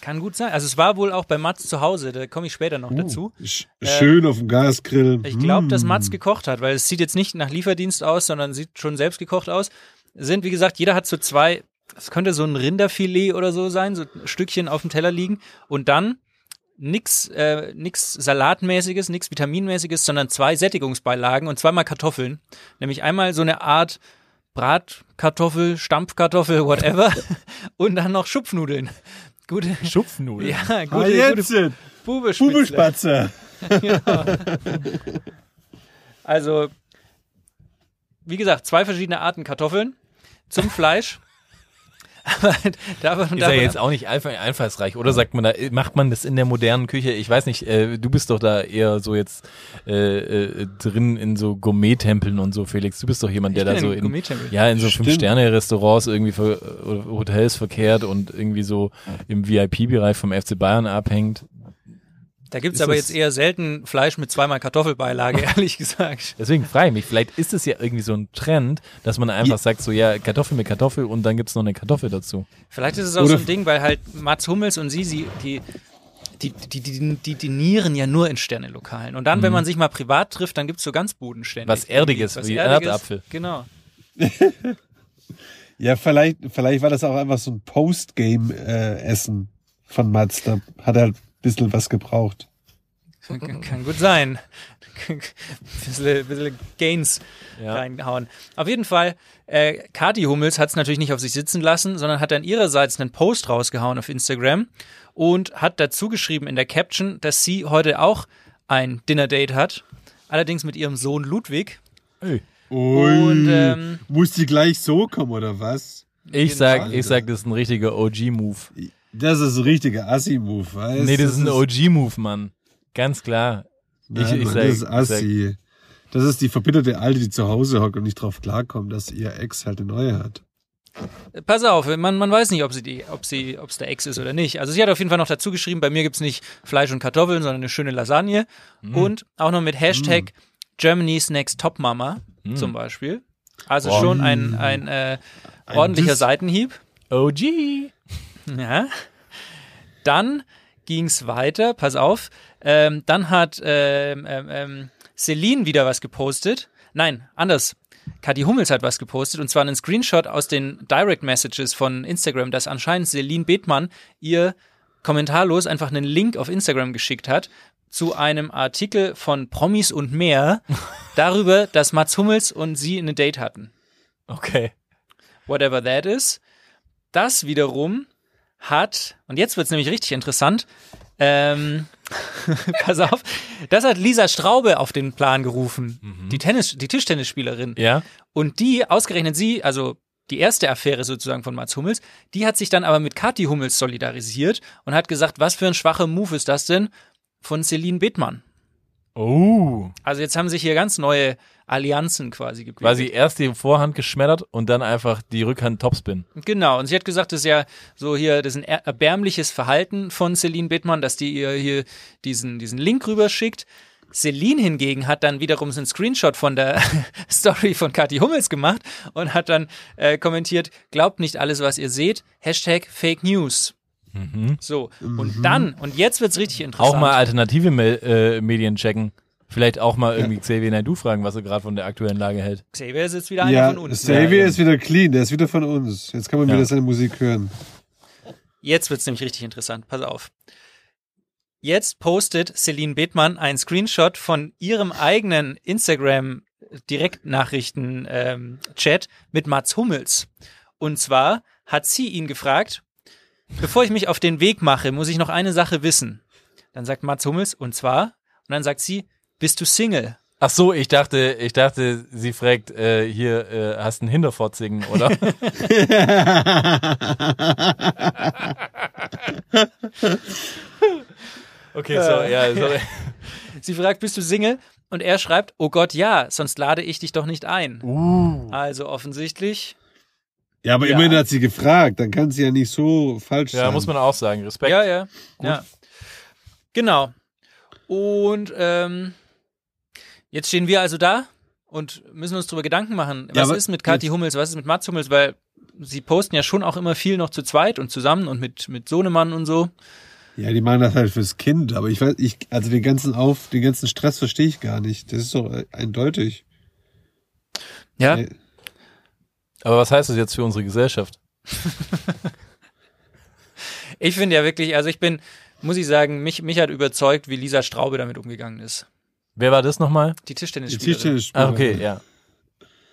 Kann gut sein. Also es war wohl auch bei Mats zu Hause, da komme ich später noch dazu. Sch schön auf dem Gasgrill. Ich glaube, Mm. dass Mats gekocht hat, weil es sieht jetzt nicht nach Lieferdienst aus, sondern sieht schon selbst gekocht aus. Sind, wie gesagt, jeder hat so zwei, es könnte so ein Rinderfilet oder so sein, so ein Stückchen auf dem Teller liegen. Und dann nix, äh, nix Salatmäßiges, nix Vitaminmäßiges, sondern zwei Sättigungsbeilagen und zweimal Kartoffeln. Nämlich einmal so eine Art Bratkartoffel, Stampfkartoffel, whatever. und dann noch Schupfnudeln. Gute, Schupfnudeln. ja, Ah, gute, jetzt! gute. Bubelspatzer. Also, wie gesagt, zwei verschiedene Arten Kartoffeln zum Fleisch. Aber davon, Ist ja jetzt auch nicht einfach einfallsreich, oder sagt man da, macht man das in der modernen Küche? Ich weiß nicht, äh, du bist doch da eher so jetzt äh, äh, drin in so Gourmet-Tempeln und so, Felix. Du bist doch jemand, der da so in ja, in so. Fünf-Sterne-Restaurants irgendwie ver, oder Hotels verkehrt und irgendwie so im VIP-Bereich vom FC Bayern abhängt. Da gibt's ist aber es- jetzt eher selten Fleisch mit zweimal Kartoffelbeilage, ehrlich gesagt. Deswegen frage ich mich, vielleicht ist es ja irgendwie so ein Trend, dass man einfach sagt, so ja, Kartoffel mit Kartoffel und dann gibt's noch eine Kartoffel dazu. Vielleicht ist es auch Oder- so ein Ding, weil halt Mats Hummels und sie, sie die, die, die, die, die dinieren ja nur in Sternelokalen. Und dann, wenn man sich mal privat trifft, dann gibt's so ganz bodenständig. Mhm. Was Erdiges, Was wie Erdiges. Erdapfel. Genau. Ja, vielleicht, vielleicht war das auch einfach so ein Postgame-Essen von Mats. Da hat er halt bisschen was gebraucht. Kann, gut sein. bisschen, bisschen Gains Ja. reingehauen. Auf jeden Fall, äh, Kati Hummels hat es natürlich nicht auf sich sitzen lassen, sondern hat dann ihrerseits einen Post rausgehauen auf Instagram und hat dazu geschrieben in der Caption, dass sie heute auch ein Dinner-Date hat. Allerdings mit ihrem Sohn Ludwig. Ui, Und, ähm, muss die gleich so kommen, oder was? Ich sag, ich sag, das ist ein richtiger OG-Move. Das ist ein richtiger Assi-Move, weißt Nee, das ist ein OG-Move, Mann. Ganz klar. Nein, ich, ich Mann, sag, das ist Assi. Das ist die verbitterte Alte, die zu Hause hockt und nicht drauf klarkommt, dass ihr Ex halt eine neue hat. Pass auf, man, man weiß nicht, ob sie die, ob sie, ob es der Ex ist oder nicht. Also sie hat auf jeden Fall noch dazu geschrieben, bei mir gibt's nicht Fleisch und Kartoffeln, sondern eine schöne Lasagne. Und auch noch mit Hashtag Germany's Next Top Mama zum Beispiel. Also Boah. schon ein, ein, äh, Ein Ordentlicher Diss. Seitenhieb. OG. Ja. Dann ging's weiter, pass auf. Ähm, dann hat ähm, ähm, ähm, Celine wieder was gepostet. Nein, anders. Kathi Hummels hat was gepostet und zwar einen Screenshot aus den Direct Messages von Instagram, dass anscheinend Celine Bethmann ihr kommentarlos einfach einen Link auf Instagram geschickt hat zu einem Artikel von Promis und mehr darüber, dass Mats Hummels und sie eine Date hatten Okay. whatever that is. Das wiederum hat, und jetzt wird's nämlich richtig interessant, ähm, pass auf, das hat Lisa Straube auf den Plan gerufen, die Tennis, die Tischtennisspielerin. Ja. Und die, ausgerechnet sie, also die erste Affäre sozusagen von Mats Hummels, die hat sich dann aber mit Kathi Hummels solidarisiert und hat gesagt, was für ein schwacher Move ist das denn von Celine Bethmann? Oh. Also jetzt haben sich hier ganz neue Allianzen quasi gebildet. Quasi erst die Vorhand geschmettert und dann einfach die Rückhand Topspin. Genau, und sie hat gesagt, das ist ja so hier, das ist ein er- erbärmliches Verhalten von Celine Bittmann, dass die ihr hier diesen, diesen Link rüberschickt. Celine hingegen hat dann wiederum so einen Screenshot von der Story von Kathi Hummels gemacht und hat dann äh, kommentiert, glaubt nicht alles, was ihr seht, Hashtag Fake News. So, und dann, und jetzt wird's richtig interessant. Auch mal alternative Me äh, Medien checken. Vielleicht auch mal irgendwie Xavier Naidoo fragen, was er gerade von der aktuellen Lage hält. Xavier ist jetzt wieder einer Ja, von uns. Xavier Ja, ist wieder clean, der ist wieder von uns. Jetzt kann man Ja. wieder seine Musik hören. Jetzt wird's nämlich richtig interessant. Pass auf. Jetzt postet Celine Bethmann einen Screenshot von ihrem eigenen Instagram Direktnachrichten ähm, Chat mit Mats Hummels. Und zwar hat sie ihn gefragt, bevor ich mich auf den Weg mache, muss ich noch eine Sache wissen. Dann sagt Mats Hummels, und zwar, und dann sagt sie, bist du Single? Ach so, ich dachte, ich dachte, sie fragt, äh, hier, äh, hast einen Hinterfotzingen, oder? okay, so, ja, sorry. Sie fragt, bist du Single? Und er schreibt, oh Gott, ja, sonst lade ich dich doch nicht ein. Also offensichtlich Ja, aber Ja. immerhin hat sie gefragt, dann kann sie ja nicht so falsch Ja, sein. muss man auch sagen, Respekt. Ja, ja. ja. Genau. Und ähm, jetzt stehen wir also da und müssen uns darüber Gedanken machen, Ja, was aber ist mit Kathi Hummels, was ist mit Mats Hummels, weil sie posten ja schon auch immer viel noch zu zweit und zusammen und mit, mit Sohnemann und so. Ja, die machen das halt fürs Kind, aber ich weiß, ich, also den ganzen Auf, den ganzen Stress verstehe ich gar nicht. Das ist doch eindeutig. Ja. Äh, Aber was heißt das jetzt für unsere Gesellschaft? Ich finde ja wirklich, also ich bin, muss ich sagen, mich, mich hat überzeugt, wie Lisa Straube damit umgegangen ist. Wer war das nochmal? Die Die Tischtennisspielerin. Tischtennisspielerin. Ah, okay, ja.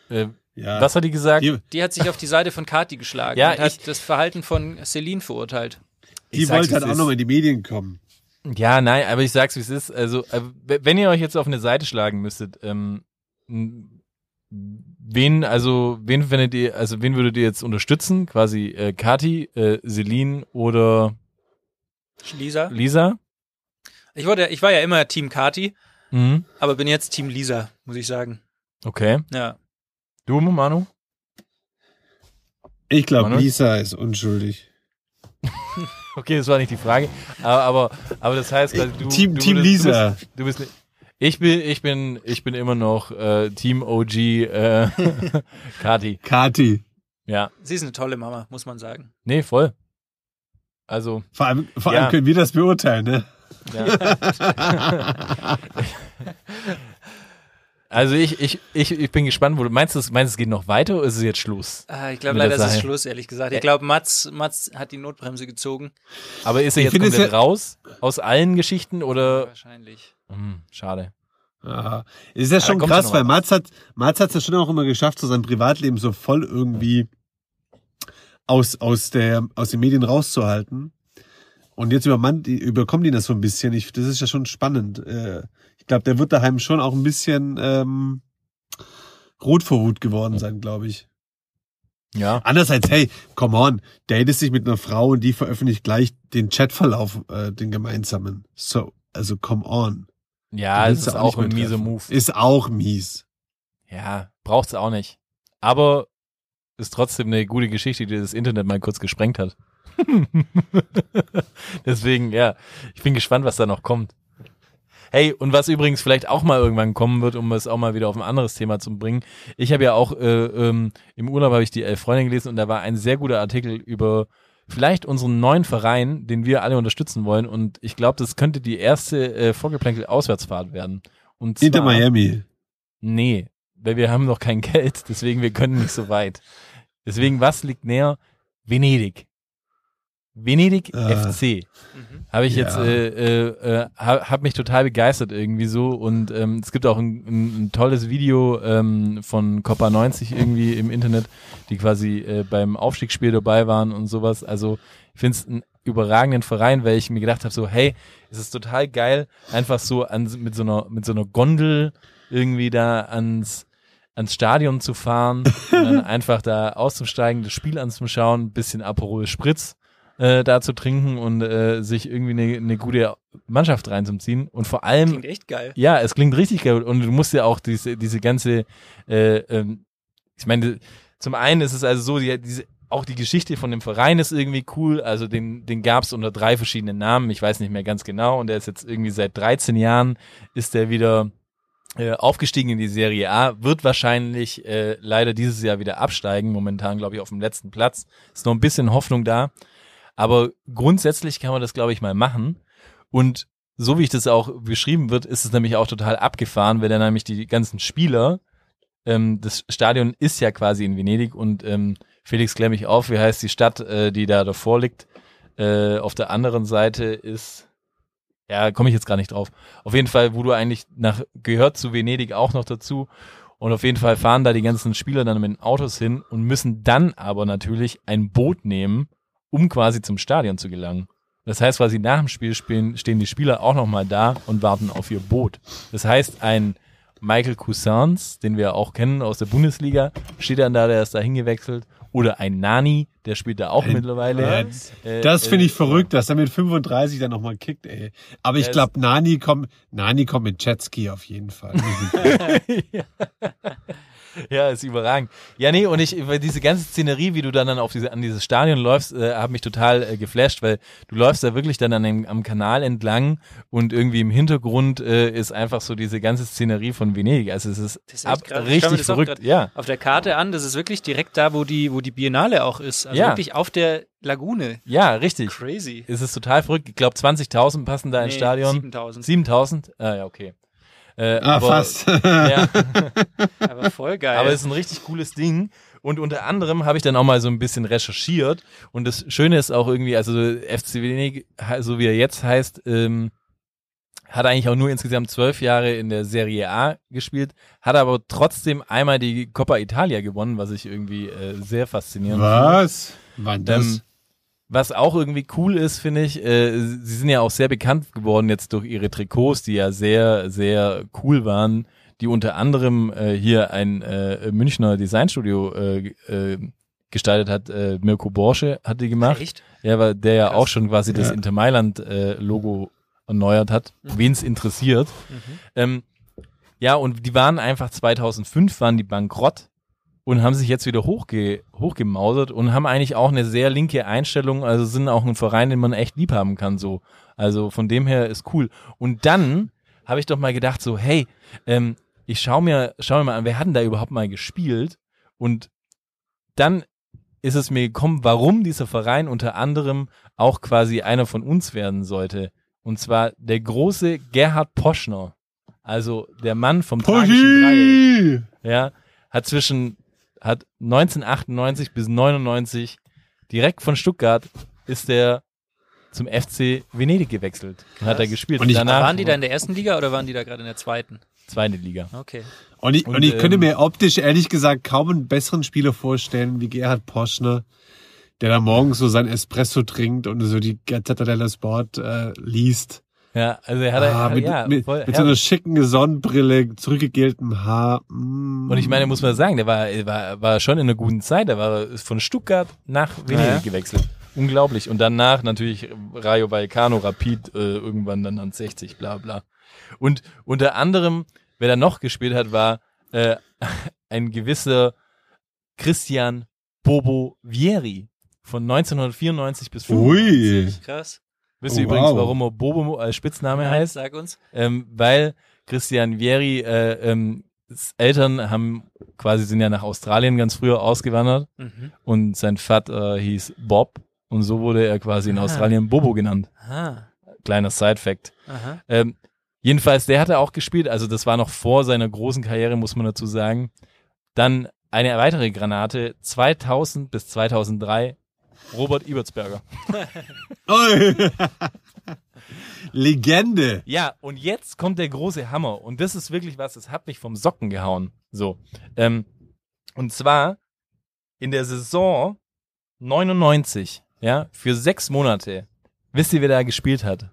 Äh, Ja. Was hat die gesagt? Die, Die hat sich auf die Seite von Kathi geschlagen Ja, und hat ich- das Verhalten von Celine verurteilt. die wollte halt auch nochmal in die Medien kommen. Ja, nein, aber ich sag's, wie es ist. Also, äh, wenn ihr euch jetzt auf eine Seite schlagen müsstet, ähm, wen, also, wen findet ihr, also, wen würdet ihr jetzt unterstützen? Quasi, äh, Kati, äh, Celine oder Lisa? Lisa? Ich, wurde, ich war ja immer Team Kati, Mhm. aber bin jetzt Team Lisa, muss ich sagen. Okay. Ja. Du, Manu? Ich glaube? Lisa ist unschuldig. Okay, das war nicht die Frage. Aber, aber, aber das heißt, quasi, du, Team- du, Team würdest- Lisa. Du bist, du bist nicht, ich bin, ich bin, ich bin immer noch äh, Team OG äh, Kati. Kati. Ja. Sie ist eine tolle Mama, muss man sagen. Nee, voll. Also, Vor allem, vor Ja. allem können wir das beurteilen, ne? Ja. also ich, ich, ich, ich bin gespannt, wo du meinst, du, meinst es geht noch weiter oder ist es jetzt Schluss? Ah, ich glaube leider ist es. Schluss, ehrlich gesagt. Ich glaube, Mats, Mats hat die Notbremse gezogen. Aber ist er Ich jetzt es komplett ja- raus aus allen Geschichten oder? Wahrscheinlich. Hm, schade. Ja. Ist ja schon ja krass, weil. Mats hat, Mats hat es ja schon auch immer geschafft, so sein Privatleben so voll irgendwie aus, aus der, aus den Medien rauszuhalten. Und jetzt übermannt, die- überkommt ihn das so ein bisschen. Ich, das ist ja schon spannend. Äh, Ich glaube, der wird daheim schon auch ein bisschen ähm, rot vor Wut geworden sein, glaube ich. Ja. Andererseits, hey, come on, datest dich mit einer Frau und die veröffentlicht gleich den Chatverlauf, äh, den gemeinsamen. So, also come on. Ja, ist auch nicht ein treffen. Move. Ist auch mies. Ja, braucht's auch nicht. Aber ist trotzdem eine gute Geschichte, die das Internet mal kurz gesprengt hat. Deswegen, ja, ich bin gespannt, was da noch kommt. Hey, und was übrigens vielleicht auch mal irgendwann kommen wird, um es auch mal wieder auf ein anderes Thema zu bringen. Ich habe ja auch äh, ähm, im Urlaub habe ich die Elf Freunde gelesen und da war ein sehr guter Artikel über vielleicht unseren neuen Verein, den wir alle unterstützen wollen. Und ich glaube, das könnte die erste äh, vorgeplänkel Auswärtsfahrt werden. Und zwar, Hinter Miami. Nee, weil wir haben noch kein Geld, deswegen wir können nicht so weit. Deswegen, was liegt näher? Venedig. Venedig Äh, FC. Habe ich jetzt, ja. äh, äh, äh, hab, hab mich total begeistert irgendwie so und ähm, es gibt auch ein, ein, ein tolles Video ähm, von Copa 90 irgendwie im Internet, die quasi äh, beim Aufstiegsspiel dabei waren und sowas. Also ich finde es einen überragenden Verein, weil ich mir gedacht habe so, hey, es ist total geil, einfach so an, mit so einer mit so einer Gondel irgendwie da ans ans Stadion zu fahren und dann einfach da auszusteigen, das Spiel anzuschauen, ein bisschen Aperol Spritz äh, da zu trinken und äh, sich irgendwie eine, eine gute Mannschaft reinzuziehen. Und vor allem Klingt echt geil. ja, es klingt richtig geil. Und du musst ja auch diese diese ganze äh, ähm, ich meine zum einen ist es also so die, diese auch die Geschichte von dem Verein ist irgendwie cool, also den den gab's unter drei verschiedenen Namen, ich weiß nicht mehr ganz genau. Und der ist jetzt irgendwie seit 13 Jahren ist der wieder äh, aufgestiegen in die Serie A, wird wahrscheinlich äh, leider dieses Jahr wieder absteigen, momentan glaube ich auf dem letzten Platz. Ist noch ein bisschen Hoffnung da, aber grundsätzlich kann man das glaube ich mal machen und so wie ich das auch beschrieben wird, ist es nämlich auch total abgefahren, weil dann nämlich die ganzen Spieler, ähm, das Stadion ist ja quasi in Venedig und ähm, Felix klär mich auf, wie heißt die Stadt, äh, die da davor liegt? Äh, auf der anderen Seite ist, ja, komme ich jetzt gar nicht drauf. Auf jeden Fall, wo du eigentlich nach, gehört zu Venedig auch noch dazu. Und auf jeden Fall fahren da die ganzen Spieler dann mit den Autos hin und müssen dann aber natürlich ein Boot nehmen, um quasi zum Stadion zu gelangen. Das heißt, quasi nach dem Spiel spielen, stehen die Spieler auch nochmal da und warten auf ihr Boot. Das heißt, ein Michael Cousins, den wir auch kennen aus der Bundesliga, steht dann da, der ist da hingewechselt. Oder ein Nani, der spielt da auch mittlerweile. Äh, Das äh, finde ich verrückt, dass er mit 35 dann nochmal kickt, ey. Aber ich glaube, Nani kommt, Nani kommt mit Jetski auf jeden Fall. Ja, ist überragend. Ja, nee, und ich, weil diese ganze Szenerie, wie du dann, dann auf diese, an dieses Stadion läufst, äh, hat mich total äh, geflasht, weil du läufst da wirklich dann an dem, am Kanal entlang und irgendwie im Hintergrund äh, ist einfach so diese ganze Szenerie von Venedig. Also es ist, Das ist ab, mir richtig verrückt. grad Ja. Auf der Karte an, das ist wirklich direkt da, wo die, wo die Biennale auch ist. Also Ja. wirklich auf der Lagune. Ja, richtig. Crazy. Es ist total verrückt. Ich glaube, 20.000 passen da ins Nee, Stadion. 7000. 7.000? Ah, ja, okay. Äh, ah, aber, fast. Ja. Aber voll geil. Aber es ist ein richtig cooles Ding. Und unter anderem habe ich dann auch mal so ein bisschen recherchiert. Und das Schöne ist auch irgendwie, also FC Venedig, so wie er jetzt heißt, ähm, hat eigentlich auch nur insgesamt zwölf Jahre in der Serie A gespielt, hat aber trotzdem einmal die Coppa Italia gewonnen, was ich irgendwie äh, sehr faszinierend finde. Was? Wann das? Ähm, was auch irgendwie cool ist, finde ich, äh, sie sind ja auch sehr bekannt geworden jetzt durch ihre Trikots, die ja sehr, sehr cool waren, die unter anderem äh, hier ein äh, Münchner Designstudio äh, äh, gestaltet hat. Äh, Mirko Borsche hat die gemacht. Echt? Ja, weil der ja Krass. auch schon quasi das Ja. Inter Mailand äh, Logo erneuert hat, wen es interessiert. Ähm, ja, und die waren einfach 2005 waren die bankrott und haben sich jetzt wieder hochge hochgemausert und haben eigentlich auch eine sehr linke Einstellung, also sind auch ein Verein, den man echt lieb haben kann, so. Also von dem her ist cool. Und dann habe ich doch mal gedacht, so, hey, ähm, ich schau mir, schau mir mal an, wer hat denn da überhaupt mal gespielt? Und dann ist es mir gekommen, warum dieser Verein unter anderem auch quasi einer von uns werden sollte. Und zwar der große Gerhard Poschner. Also der Mann vom tragischen Dreieck. Ja, hat zwischen, hat 1998 bis 99 direkt von Stuttgart ist der zum FC Venedig gewechselt und hat da gespielt. Und ich- Danach waren die da in der ersten Liga oder waren die da gerade in der zweiten? zweite Liga. Okay. Und ich, und, Und, ich könnte ähm, mir optisch ehrlich gesagt kaum einen besseren Spieler vorstellen wie Gerhard Poschner, der da morgens so sein Espresso trinkt und so die Gazzetta dello Sport äh, liest. Ja, also er hat, Ah, er, mit ja, mit, voll mit so einer schicken Sonnenbrille, zurückgegeltem Haar. Mm. Und ich meine, muss man sagen, der war, er war, war schon in einer guten Zeit. Der war von Stuttgart nach Venedig Ja. gewechselt. Unglaublich. Und danach natürlich Rayo Vallecano, Rapid, äh, irgendwann dann an 60, bla bla. Und unter anderem, wer da noch gespielt hat, war äh, ein gewisser Christian Bobo Vieri von 1994 bis 95. Ui. Krass. Wisst ihr Oh, übrigens, wow. warum er Bobo als Spitzname heißt? Sag uns. Ähm, weil Christian Vieri, äh, ähm, Eltern haben quasi sind ja nach Australien ganz früher ausgewandert Mhm. und sein Vater hieß Bob und so wurde er quasi in Ah. Australien Bobo genannt. Aha. Kleiner Side-Fact. Aha. Ähm, jedenfalls, der hatte auch gespielt, also das war noch vor seiner großen Karriere, muss man dazu sagen. Dann eine weitere Granate, 2000 bis 2003, Robert Ebertsberger. Oh. Legende. Ja, und jetzt kommt der große Hammer. Und das ist wirklich was, das hat mich vom Socken gehauen. So. Ähm, und zwar in der Saison 99, ja, für sechs Monate. Wisst ihr, wer da gespielt hat?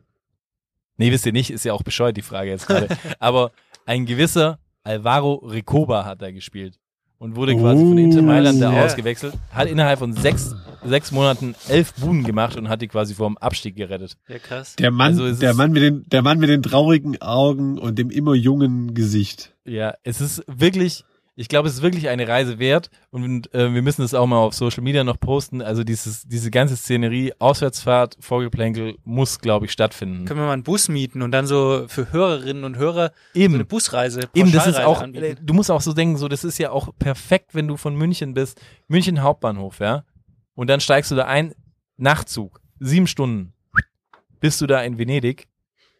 Nee, wisst ihr nicht, ist ja auch bescheuert, die Frage jetzt gerade. Aber ein gewisser Alvaro Recoba hat da gespielt. Und wurde quasi von Inter Mailand da ausgewechselt, hat innerhalb von sechs, sechs Monaten elf Buden gemacht und hat die quasi vor dem Abstieg gerettet. Ja, krass. Der Mann, Also der Mann mit den, der Mann mit den traurigen Augen und dem immer jungen Gesicht. Ja, es ist wirklich, ich glaube, es ist wirklich eine Reise wert und äh, wir müssen es auch mal auf Social Media noch posten. Also dieses, diese ganze Szenerie, Auswärtsfahrt, Vorgeplänkel muss, glaube ich, stattfinden. Können wir mal einen Bus mieten und dann so für Hörerinnen und Hörer Eben. so eine Busreise, Eben, das ist auch, anbieten. du musst auch so denken, so, das ist ja auch perfekt, wenn du von München bist. München Hauptbahnhof, ja. Und dann steigst du da ein, Nachtzug, sieben Stunden, bist du da in Venedig,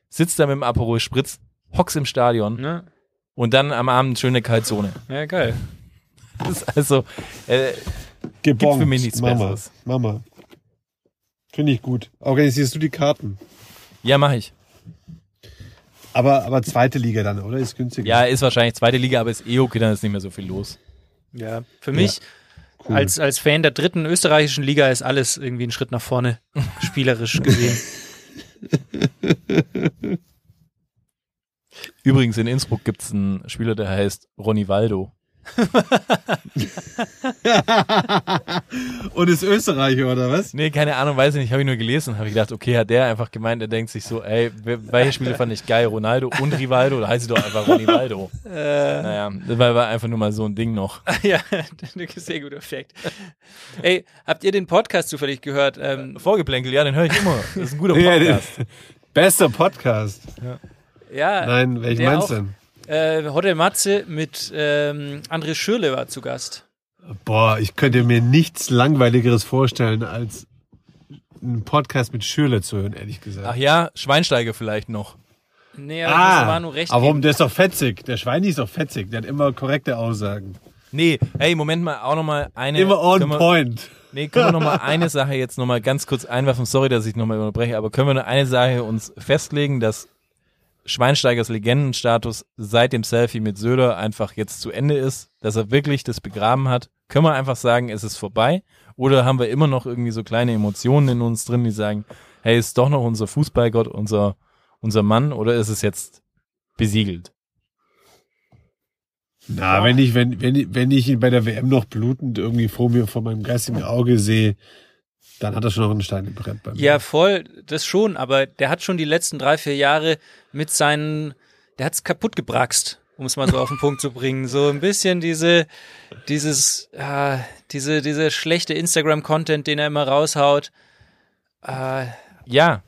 sitzt da mit dem Aperol Spritz, hockst im Stadion Ne? Und dann am Abend schöne Kaltzone. Ja, geil. Das ist also, äh, Gebongt. für mich nichts Mama, Besseres. Mama. Finde ich gut. Organisierst du die Karten? ja, mach ich. Aber, aber zweite Liga dann, oder? Ist günstiger. Ja, ist wahrscheinlich zweite Liga, aber ist eh okay, dann ist nicht mehr so viel los. Ja, für mich als, als Fan der dritten österreichischen Liga ist alles irgendwie ein Schritt nach vorne, spielerisch gesehen. Übrigens, in Innsbruck gibt's einen Spieler, der heißt Ronny Waldo. Und ist Österreicher, oder was? Nee, keine Ahnung, weiß ich nicht, habe ich nur gelesen. Habe ich gedacht, okay, hat der einfach gemeint, er denkt sich so, ey, welche Spiele fand ich geil? Ronaldo und Rivaldo? Da heißt sie doch einfach Ronny Waldo. Naja, das war, war einfach nur mal so ein Ding noch. ja, sehr guter Effekt. Ey, habt ihr den Podcast zufällig gehört? Ähm, Vorgeplänkel, ja, den höre ich immer. Das ist ein guter Ja, Podcast. Bester Podcast. ja, Nein, welchen meinst du denn? Äh, Hotel Matze mit ähm, André Schürle war zu Gast. Boah, ich könnte mir nichts Langweiligeres vorstellen, als einen Podcast mit Schürle zu hören, ehrlich gesagt. Ach ja, Schweinsteiger vielleicht noch. Nee, aber ah, war nur recht. aber warum? Der ist doch fetzig. Der Schweini ist doch fetzig. Der hat immer korrekte Aussagen. Nee, hey, Moment mal, auch nochmal eine. Immer on wir- point. Nee, können wir noch mal eine Sache jetzt noch mal ganz kurz einwerfen. Sorry, dass ich noch mal unterbreche, aber können wir noch eine Sache uns festlegen, dass Schweinsteigers Legendenstatus seit dem Selfie mit Söder einfach jetzt zu Ende ist, dass er wirklich das begraben hat? Können wir einfach sagen, es ist vorbei? Oder haben wir immer noch irgendwie so kleine Emotionen in uns drin, die sagen, hey, ist doch noch unser Fußballgott, unser, unser Mann, oder ist es jetzt besiegelt? Na, wenn ich, wenn, wenn, wenn ich ihn bei der WM noch blutend irgendwie vor mir, vor meinem geistigen Auge sehe, dann hat er schon noch einen Stein im Brett bei mir. Ja, voll, das schon, aber der hat schon die letzten drei, vier Jahre mit seinen, der hat's kaputt gebraxt, um es mal so auf den Punkt zu bringen. So ein bisschen diese, dieses, äh, diese, diese schlechte Instagram-Content, den er immer raushaut. Äh, Ja.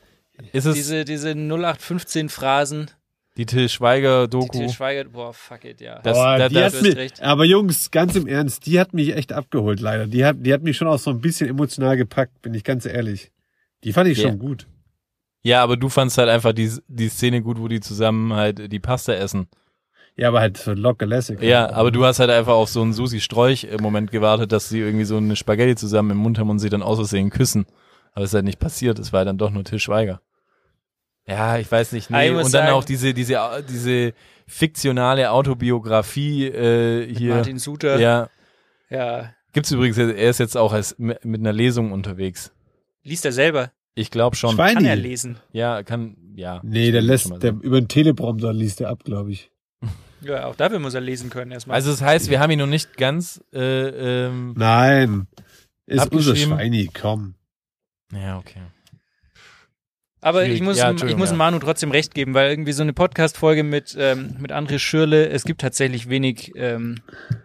Ist es diese, diese 0815-Phrasen, die Till Schweiger die Doku? Till Schweiger, boah, fuck it, ja. Das- Boah, da- die da- hat mich, recht. aber Jungs, ganz im Ernst, die hat mich echt abgeholt, leider. Die hat, die hat mich schon auch so ein bisschen emotional gepackt, bin ich ganz ehrlich. Die fand ich Ja. schon gut. Ja, aber du fandst halt einfach die, die Szene gut, wo die zusammen halt die Pasta essen. Ja, aber halt so locker lässig. Ja, aber du hast halt einfach auf so einen Susi Strolch im Moment gewartet, dass sie irgendwie so eine Spaghetti zusammen im Mund haben und sie dann aus Versehen küssen. Aber es ist halt nicht passiert, es war dann doch nur Till Schweiger. Ja, ich weiß nicht. Nee. Und dann sagen- auch diese, diese, diese fiktionale Autobiografie äh, hier. Martin Suter. Ja. ja. Gibt's übrigens, er ist jetzt auch als, mit einer Lesung unterwegs. Liest er selber? Ich glaube schon. Schweini. Kann er lesen? Ja, kann, ja. Nee, der lässt, der, über den Teleprompter liest er ab, glaube ich. Ja, auch dafür muss er lesen können erstmal. Also das heißt, wir haben ihn noch nicht ganz, äh, ähm, Nein. Ist unser. Schweini, komm. ja, okay. Aber Schwierig. ich muss, Ja, ich muss ja. Manu trotzdem recht geben, weil irgendwie so eine Podcast-Folge mit, ähm, mit André Schürle, es gibt tatsächlich wenig, ähm,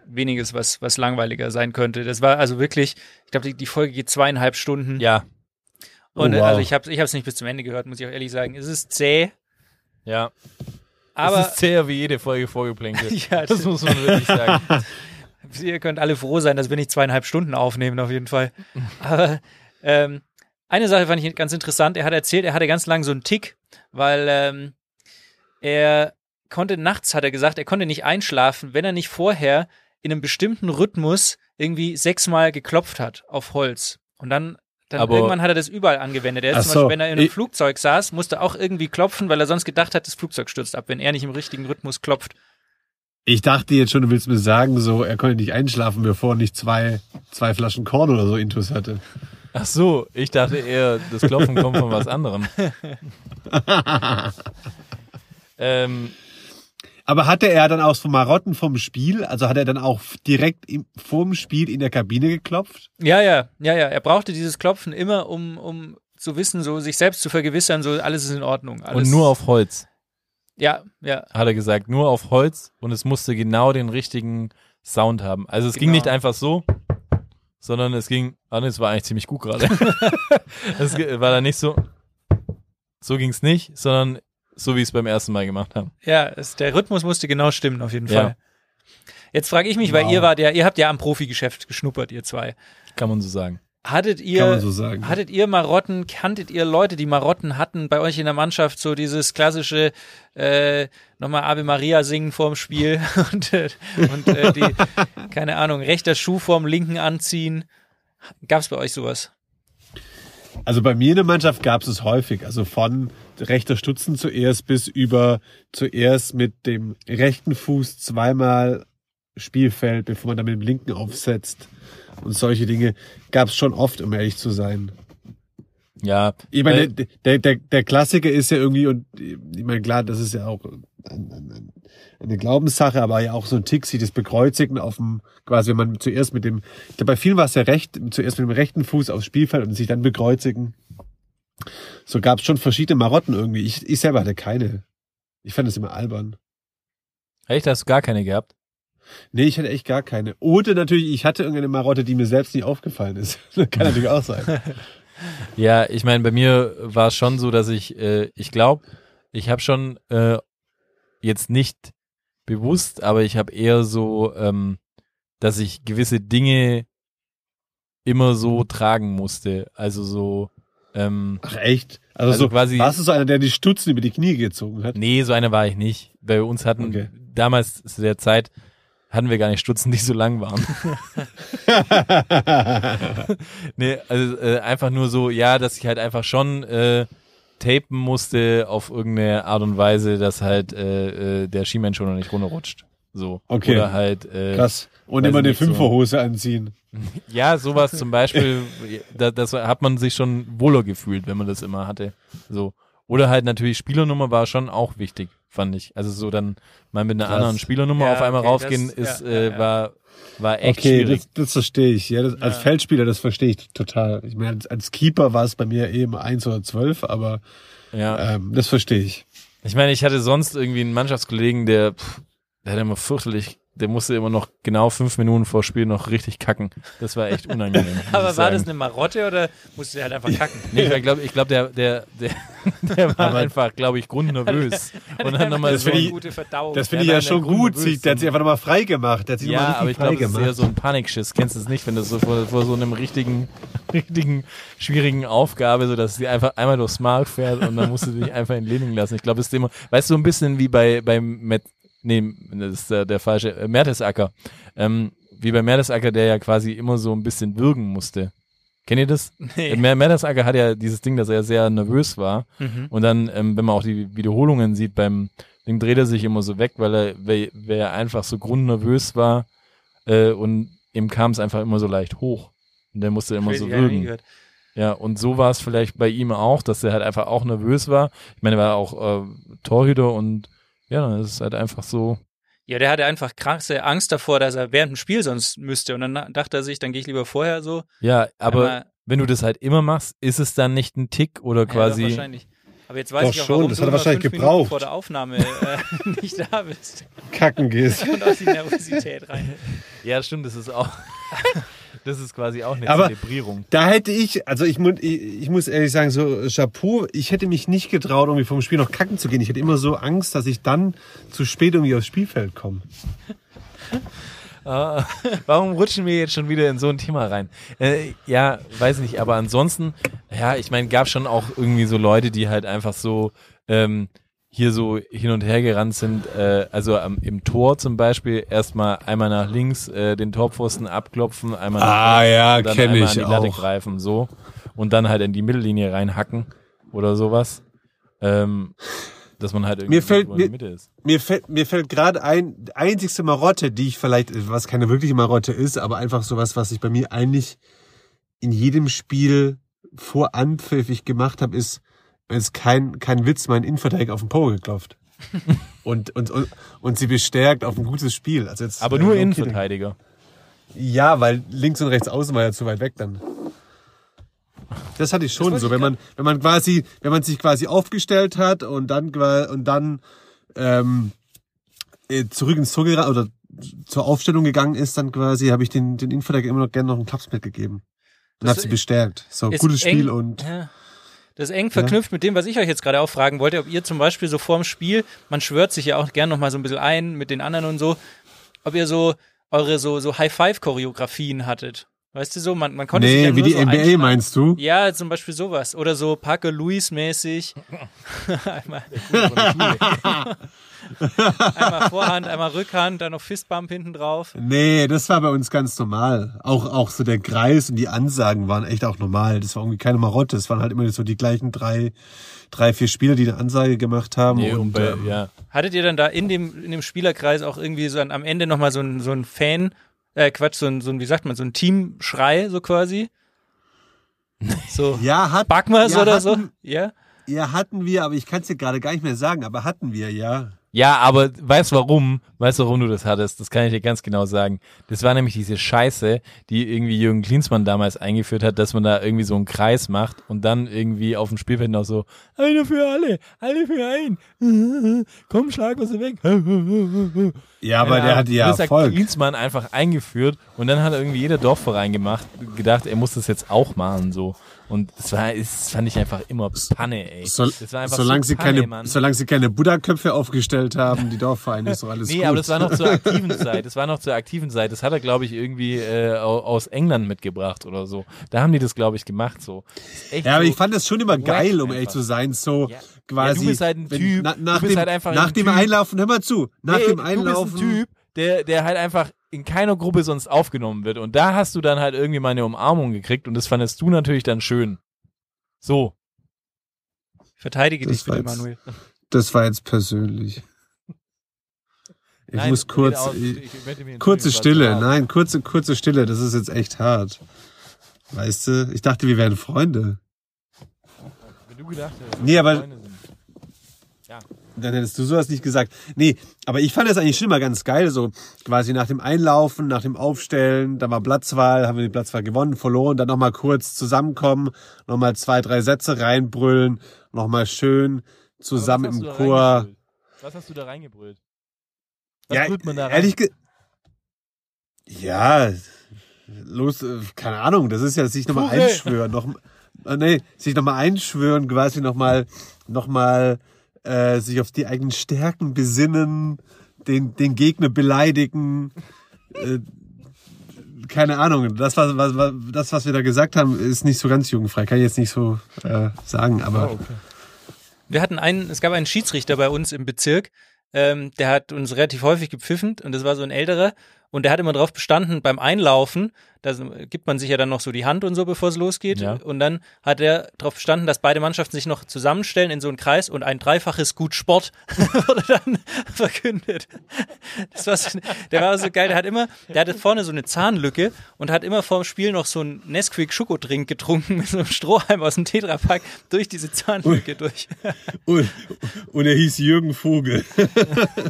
weniges, was, was langweiliger sein könnte. Das war also wirklich, ich glaube, die, die Folge geht zweieinhalb Stunden. Ja, Und Oh, äh, wow. also ich habe ich es nicht bis zum Ende gehört, muss ich auch ehrlich sagen. Es ist zäh, Ja. aber es ist zäher wie jede Folge Vorgeplänkel. Ja, das muss man wirklich sagen. ihr könnt alle froh sein, dass wir nicht zweieinhalb Stunden aufnehmen, auf jeden Fall. Aber ähm, eine Sache fand ich ganz interessant. Er hat erzählt, er hatte ganz lang so einen Tick, weil ähm, er konnte nachts, hat er gesagt, er konnte nicht einschlafen, wenn er nicht vorher in einem bestimmten Rhythmus irgendwie sechsmal geklopft hat auf Holz. Und dann, dann Aber- irgendwann hat er das überall angewendet. Er ist zum so, Beispiel, wenn er in einem ich- Flugzeug saß, musste auch irgendwie klopfen, weil er sonst gedacht hat, das Flugzeug stürzt ab, wenn er nicht im richtigen Rhythmus klopft. Ich dachte jetzt schon, du willst mir sagen, so, er konnte nicht einschlafen, bevor er nicht zwei, zwei Flaschen Korn oder so intus hatte. Ach so, ich dachte eher, das Klopfen kommt von was anderem. ähm, Aber hatte er dann auch so Marotten vom Spiel? Also hat er dann auch direkt im, vorm Spiel in der Kabine geklopft? Ja, ja, ja, ja. Er brauchte dieses Klopfen immer, um, um zu wissen, so sich selbst zu vergewissern, so alles ist in Ordnung. Alles, und nur auf Holz, Ja, ja. hat er gesagt. Nur auf Holz und es musste genau den richtigen Sound haben. Also es ging Genau. nicht einfach so, sondern es ging, ah nee, es war eigentlich ziemlich gut gerade. es war dann nicht so, so ging's nicht, sondern so wie es beim ersten Mal gemacht habe. Ja, es, der Rhythmus musste genau stimmen, auf jeden Ja. Fall. Jetzt frage ich mich, weil Wow. ihr wart ja, ihr habt ja am Profigeschäft geschnuppert, ihr zwei. Kann man so sagen. Hattet ihr, so hattet ihr Marotten, kanntet ihr Leute, die Marotten hatten bei euch in der Mannschaft, so dieses klassische, äh, nochmal Ave Maria singen vorm Spiel und, äh, und äh, die, keine Ahnung, rechter Schuh vorm linken anziehen. Gab's bei euch sowas? Also bei mir in der Mannschaft gab es es häufig. Also von rechter Stutzen zuerst bis über zuerst mit dem rechten Fuß zweimal Spielfeld, bevor man dann mit dem linken aufsetzt. Und solche Dinge gab es schon oft, um ehrlich zu sein. Ja, Ich meine, weil- der, der, der, Klassiker ist ja irgendwie, und ich meine, klar, das ist ja auch ein, ein, ein, eine Glaubenssache, aber ja auch so ein Tick, sieht das Bekreuzigen auf dem, quasi, wenn man zuerst mit dem, bei vielen war es ja recht, zuerst mit dem rechten Fuß aufs Spielfeld und sich dann bekreuzigen. So gab es schon verschiedene Marotten irgendwie. Ich, ich selber hatte keine. Ich fand das immer albern. echt, hast du gar keine gehabt? Nee, ich hatte echt gar keine. Oder natürlich, ich hatte irgendeine Marotte, die mir selbst nicht aufgefallen ist. Kann natürlich auch sein. Ja, ich meine, bei mir war es schon so, dass ich, äh, ich glaube, ich habe schon äh, jetzt nicht bewusst, aber ich habe eher so, ähm, dass ich gewisse Dinge immer so tragen musste. Also so, ähm, Ach echt? Also, Also so, quasi- warst du so einer, der die Stutzen über die Knie gezogen hat? nee, so einer war ich nicht. Bei uns hatten Okay. damals zu der Zeit hatten wir gar nicht Stutzen, die so lang waren. nee, also äh, einfach nur so, ja, dass ich halt einfach schon äh, tapen musste auf irgendeine Art und Weise, dass halt äh, äh, der Skimensch schon noch nicht runterrutscht. So. Okay. Oder halt, äh, Krass. Und immer eine nicht, so. Fünferhose anziehen. ja, sowas zum Beispiel, da, das hat man sich schon wohler gefühlt, wenn man das immer hatte. So. Oder halt natürlich Spielernummer war schon auch wichtig, fand ich. Also so dann mal mit einer Krass. anderen Spielernummer Ja, auf einmal okay, raufgehen, das- ist, ja, äh, ja, war, war echt Okay, schwierig. das, das verstehe ich. Ja, das, als Feldspieler, das verstehe ich total. Ich meine, als, Keeper war es bei mir eben eins oder zwölf, aber ja. ähm, das verstehe ich. Ich meine, ich hatte sonst irgendwie einen Mannschaftskollegen, der, pff, der hat immer fürchterlich, der musste immer noch genau fünf Minuten vor Spiel noch richtig kacken. Das war echt unangenehm. Aber war das eine Marotte oder musste er halt einfach kacken? Nee, ich glaube, ich glaub, der, der, der, der war einfach, glaube ich, grundnervös. Und dann nochmal Das so. finde ich- gute Verdauung. Das finde Ja, ich ja schon der gut. Sie, der hat sich einfach nochmal frei gemacht. Der hat sich Ja, aber ich glaube, das ist eher so ein Panikschiss. Kennst du es nicht, wenn du so vor, vor so einem richtigen, richtigen, schwierigen Aufgabe, so dass sie einfach einmal durchs Mark fährt und dann musst du dich einfach entledigen lassen. Ich glaube, es ist immer, weißt du, so ein bisschen wie bei, beim Met, nee, das ist der, der falsche, äh, Mertesacker. Ähm, wie bei Mertesacker, der ja quasi immer so ein bisschen würgen musste. Kennt ihr das? Nee. Mer Mertesacker hat ja dieses Ding, dass er sehr nervös war. Mhm. Und dann, ähm, wenn man auch die Wiederholungen sieht, beim Ding dreht er sich immer so weg, weil er, weil, weil er einfach so grundnervös war äh, und ihm kam es einfach immer so leicht hoch. Und der musste immer so würgen. Ja, und so war es vielleicht bei ihm auch, dass er halt einfach auch nervös war. Ich meine, er war auch äh, Torhüter und ja, dann ist es halt einfach so. Ja, der hatte einfach krasse Angst davor, dass er während dem Spiel sonst müsste. Und dann dachte er sich, dann gehe ich lieber vorher so. Ja, aber Einmal- wenn du das halt immer machst, ist es dann nicht ein Tick oder Ja, quasi. wahrscheinlich. Aber jetzt weiß Doch ich auch, schon, warum das du hat er wahrscheinlich fünf Minuten gebraucht. vor der Aufnahme äh, nicht da bist. Kacken gehst. Und aus die Nervosität rein. Ja, stimmt, das ist auch. Das ist quasi auch eine Aber- Zelebrierung. Da hätte ich, also ich, ich, ich muss ehrlich sagen, so Chapeau, ich hätte mich nicht getraut, irgendwie vom Spiel noch kacken zu gehen. Ich hätte immer so Angst, dass ich dann zu spät irgendwie aufs Spielfeld komme. Ah, warum rutschen wir jetzt schon wieder in so ein Thema rein? Äh, ja, weiß nicht, aber ansonsten, ja, ich meine, gab schon auch irgendwie so Leute, die halt einfach so ähm, hier so hin und her gerannt sind. Äh, also am, im Tor zum Beispiel erstmal einmal nach links äh, den Torpfosten abklopfen, einmal nach Ah, rechts ja, dann einmal ich an die Latte auch. greifen, so. Und dann halt in die Mittellinie reinhacken oder sowas. Ähm, dass man halt irgendwie Mir fällt- in der mir- Mitte ist. Mir fällt, mir fällt gerade ein, die einzigste Marotte, die ich vielleicht, was keine wirkliche Marotte ist, aber einfach sowas, was ich bei mir eigentlich in jedem Spiel vor Anpfiff ich gemacht habe, ist, wenn es kein, kein Witz, mein Innenverteidiger auf den Po geklopft. und, und, und, und sie bestärkt auf ein gutes Spiel. Also jetzt, Aber nur okay, Innenverteidiger. Ja, weil links und rechts außen war ja zu weit weg dann. Das hatte ich schon so, wenn man, wenn man quasi, wenn man sich quasi aufgestellt hat und dann und dann ähm, äh, zurück ins Tor oder zur Aufstellung gegangen ist, dann quasi habe ich den den Innenverteidiger immer noch gerne noch einen Klaps mitgegeben. Und Das hab sie bestärkt. So, Ist gutes Spiel eng- und Ja. Das ist eng verknüpft mit dem, was ich euch jetzt gerade auch fragen wollte, ob ihr zum Beispiel so vorm Spiel, man schwört sich ja auch gern noch mal so ein bisschen ein mit den anderen und so, ob ihr so eure so, so High-Five-Choreografien hattet. Weißt du so, man, man konnte sich ja Nee, wie die so NBA meinst du? Ja, zum Beispiel sowas. Oder so Parker Lewis-mäßig. einmal, einmal Vorhand, einmal Rückhand, dann noch Fistbump hinten drauf. Nee, das war bei uns ganz normal. Auch, auch so der Kreis und die Ansagen waren echt auch normal. Das war irgendwie keine Marotte. Es waren halt immer so die gleichen drei, drei, vier Spieler, die eine Ansage gemacht haben. Nee, und, bei, ähm, ja. Hattet ihr dann da in dem, in dem Spielerkreis auch irgendwie so an, am Ende nochmal so ein, so ein Fan, äh, Quatsch, so ein, so ein, wie sagt man, so ein Teamschrei, so quasi? So, ja, hat, Backmas ja, oder so? hatten- Ja? Ja, hatten wir, aber ich kann es dir gerade gar nicht mehr sagen, aber hatten wir, ja. Ja, aber weißt du warum? Weißt du, warum du das hattest? Das kann ich dir ganz genau sagen. Das war nämlich diese Scheiße, die irgendwie Jürgen Klinsmann damals eingeführt hat, dass man da irgendwie so einen Kreis macht und dann irgendwie auf dem Spielfeld noch so, einer für alle, alle für einen. Komm, schlag was weg. Ja, aber Keine der hatte ja das hat Erfolg. Klinsmann einfach eingeführt und dann hat irgendwie jeder Dorfverein gemacht, gedacht, er muss das jetzt auch machen, so. Und das war, das fand ich einfach immer Panne, ey. So, das war einfach solange, so sie Panne, keine, Mann. solange sie keine Buddha-Köpfe aufgestellt haben, die Dorfvereine, ist doch alles Nee, gut. aber das war noch zur aktiven Zeit. Das war noch zur aktiven Zeit. Das hat er, glaube ich, irgendwie äh, au- aus England mitgebracht oder so. Da haben die das, glaube ich, gemacht so. Ja, aber so ich fand das schon immer geil, um einfach. ehrlich zu sein, so Ja. quasi. Ja, du bist halt ein wenn- Typ. Na, Du nach bist dem, halt einfach nach ein dem. Einlaufen, hör mal zu, nach Nee, dem Du Einlaufen. bist ein Typ, der, der halt einfach in keiner Gruppe sonst aufgenommen wird. Und da hast du dann halt irgendwie mal eine Umarmung gekriegt und das fandest du natürlich dann schön. So. Verteidige Das dich bitte, jetzt- Manuel. Das war jetzt persönlich. Ich Nein, muss kurz, aus. ich, Ich kurze Stille, nein, kurze, kurze Stille, das ist jetzt echt hart. Weißt du, ich dachte, wir wären Freunde. Wenn du gedacht hättest, Nee, aber- Freunde sind. Dann hättest du sowas nicht gesagt. Nee, aber ich fand das eigentlich schon mal ganz geil, so quasi nach dem Einlaufen, nach dem Aufstellen, da war Platzwahl, haben wir die Platzwahl gewonnen, verloren, dann nochmal kurz zusammenkommen, nochmal zwei, drei Sätze reinbrüllen, nochmal schön zusammen im Chor. Was hast du da reingebrüllt? Was Ja, brüllt man da rein? ehrlich ge Ja, los, äh, keine Ahnung, das ist ja sich nochmal einschwören, noch, äh, nee, sich nochmal einschwören, quasi nochmal, nochmal, äh, sich auf die eigenen Stärken besinnen, den, den Gegner beleidigen, äh, keine Ahnung, das was, was, was, das, was wir da gesagt haben, ist nicht so ganz jugendfrei, kann ich jetzt nicht so äh, sagen, aber Wir hatten einen, es gab einen Schiedsrichter bei uns im Bezirk, ähm, der hat uns relativ häufig gepfiffen und das war so ein älterer und der hat immer drauf bestanden, beim Einlaufen, da gibt man sich ja dann noch so die Hand und so, bevor es losgeht. Ja. Und dann hat er darauf bestanden, dass beide Mannschaften sich noch zusammenstellen in so einen Kreis und ein dreifaches Gut Sport wurde dann verkündet. Das war so, der war so geil, der hat immer, der hatte vorne so eine Zahnlücke und hat immer vorm Spiel noch so einen Nesquik Schokodrink getrunken mit so einem Strohhalm aus dem Tetrapack durch diese Zahnlücke durch. und, und er hieß Jürgen Vogel.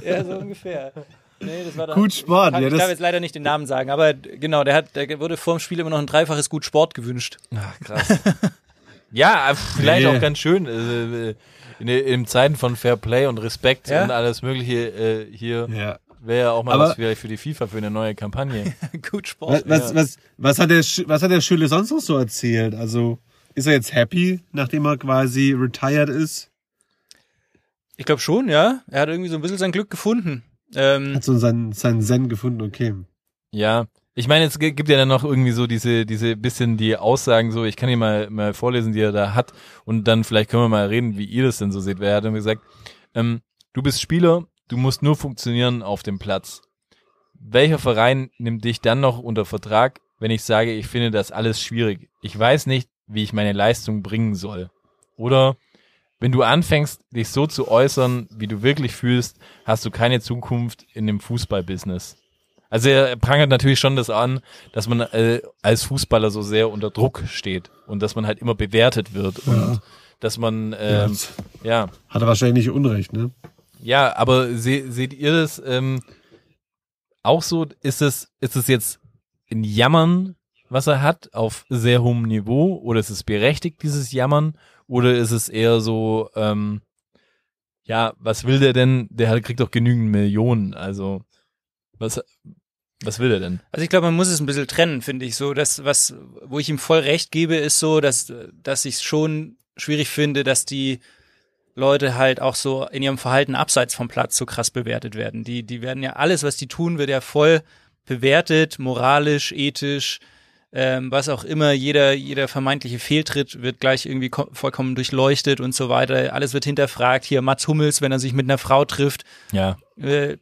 Ja, so ungefähr. Nee, das war Gut Sport, Kann, ja, ich darf jetzt leider nicht den Namen sagen, aber genau, der hat, der wurde vor dem Spiel immer noch ein dreifaches Gut Sport gewünscht. Ach, krass. ja, äh, vielleicht Nee. auch ganz schön. Äh, in, in Zeiten von Fair Play und Respekt Ja. und alles Mögliche äh, hier. ja. Wäre ja auch mal Aber- was vielleicht für die FIFA für eine neue Kampagne. Gut Was, Sport. was, was, was, hat der, was hat der Schülle sonst noch so erzählt? Also, ist er jetzt happy, nachdem er quasi retired ist? Ich glaube schon, ja. Er hat irgendwie so ein bisschen sein Glück gefunden. Ähm, Hat so seinen, seinen Zen gefunden, okay. Ja, ich meine, es gi- gibt ja dann noch irgendwie so diese, diese bisschen die Aussagen so, ich kann hier mal, mal vorlesen, die er da hat und dann vielleicht können wir mal reden, wie ihr das denn so seht, weil er hat dann gesagt, ähm, du bist Spieler, du musst nur funktionieren auf dem Platz. Welcher Verein nimmt dich dann noch unter Vertrag, wenn ich sage, ich finde das alles schwierig? Ich weiß nicht, wie ich meine Leistung bringen soll. Oder wenn du anfängst, dich so zu äußern, wie du wirklich fühlst, hast du keine Zukunft in dem Fußballbusiness. Also er prangert natürlich schon das an, dass man äh, als Fußballer so sehr unter Druck steht und dass man halt immer bewertet wird und dass man ähm, ja. Hat er wahrscheinlich nicht Unrecht, ne? ja, aber se seht ihr das ähm, auch so? Ist es ist es jetzt ein Jammern, was er hat auf sehr hohem Niveau oder ist es berechtigt dieses Jammern oder ist es eher so ähm, ja, was will der denn? Der kriegt doch genügend Millionen, also was was will er denn? Also ich glaube, man muss es ein bisschen trennen, finde ich so. Das, was, wo ich ihm voll recht gebe, ist so, dass, dass ich es schon schwierig finde, dass die Leute halt auch so in ihrem Verhalten abseits vom Platz so krass bewertet werden. Die, die werden ja alles, was die tun, wird ja voll bewertet, moralisch, ethisch, ähm, was auch immer. Jeder, jeder vermeintliche Fehltritt wird gleich irgendwie ko- vollkommen durchleuchtet und so weiter. Alles wird hinterfragt. Hier Mats Hummels, wenn er sich mit einer Frau trifft, Ja, äh,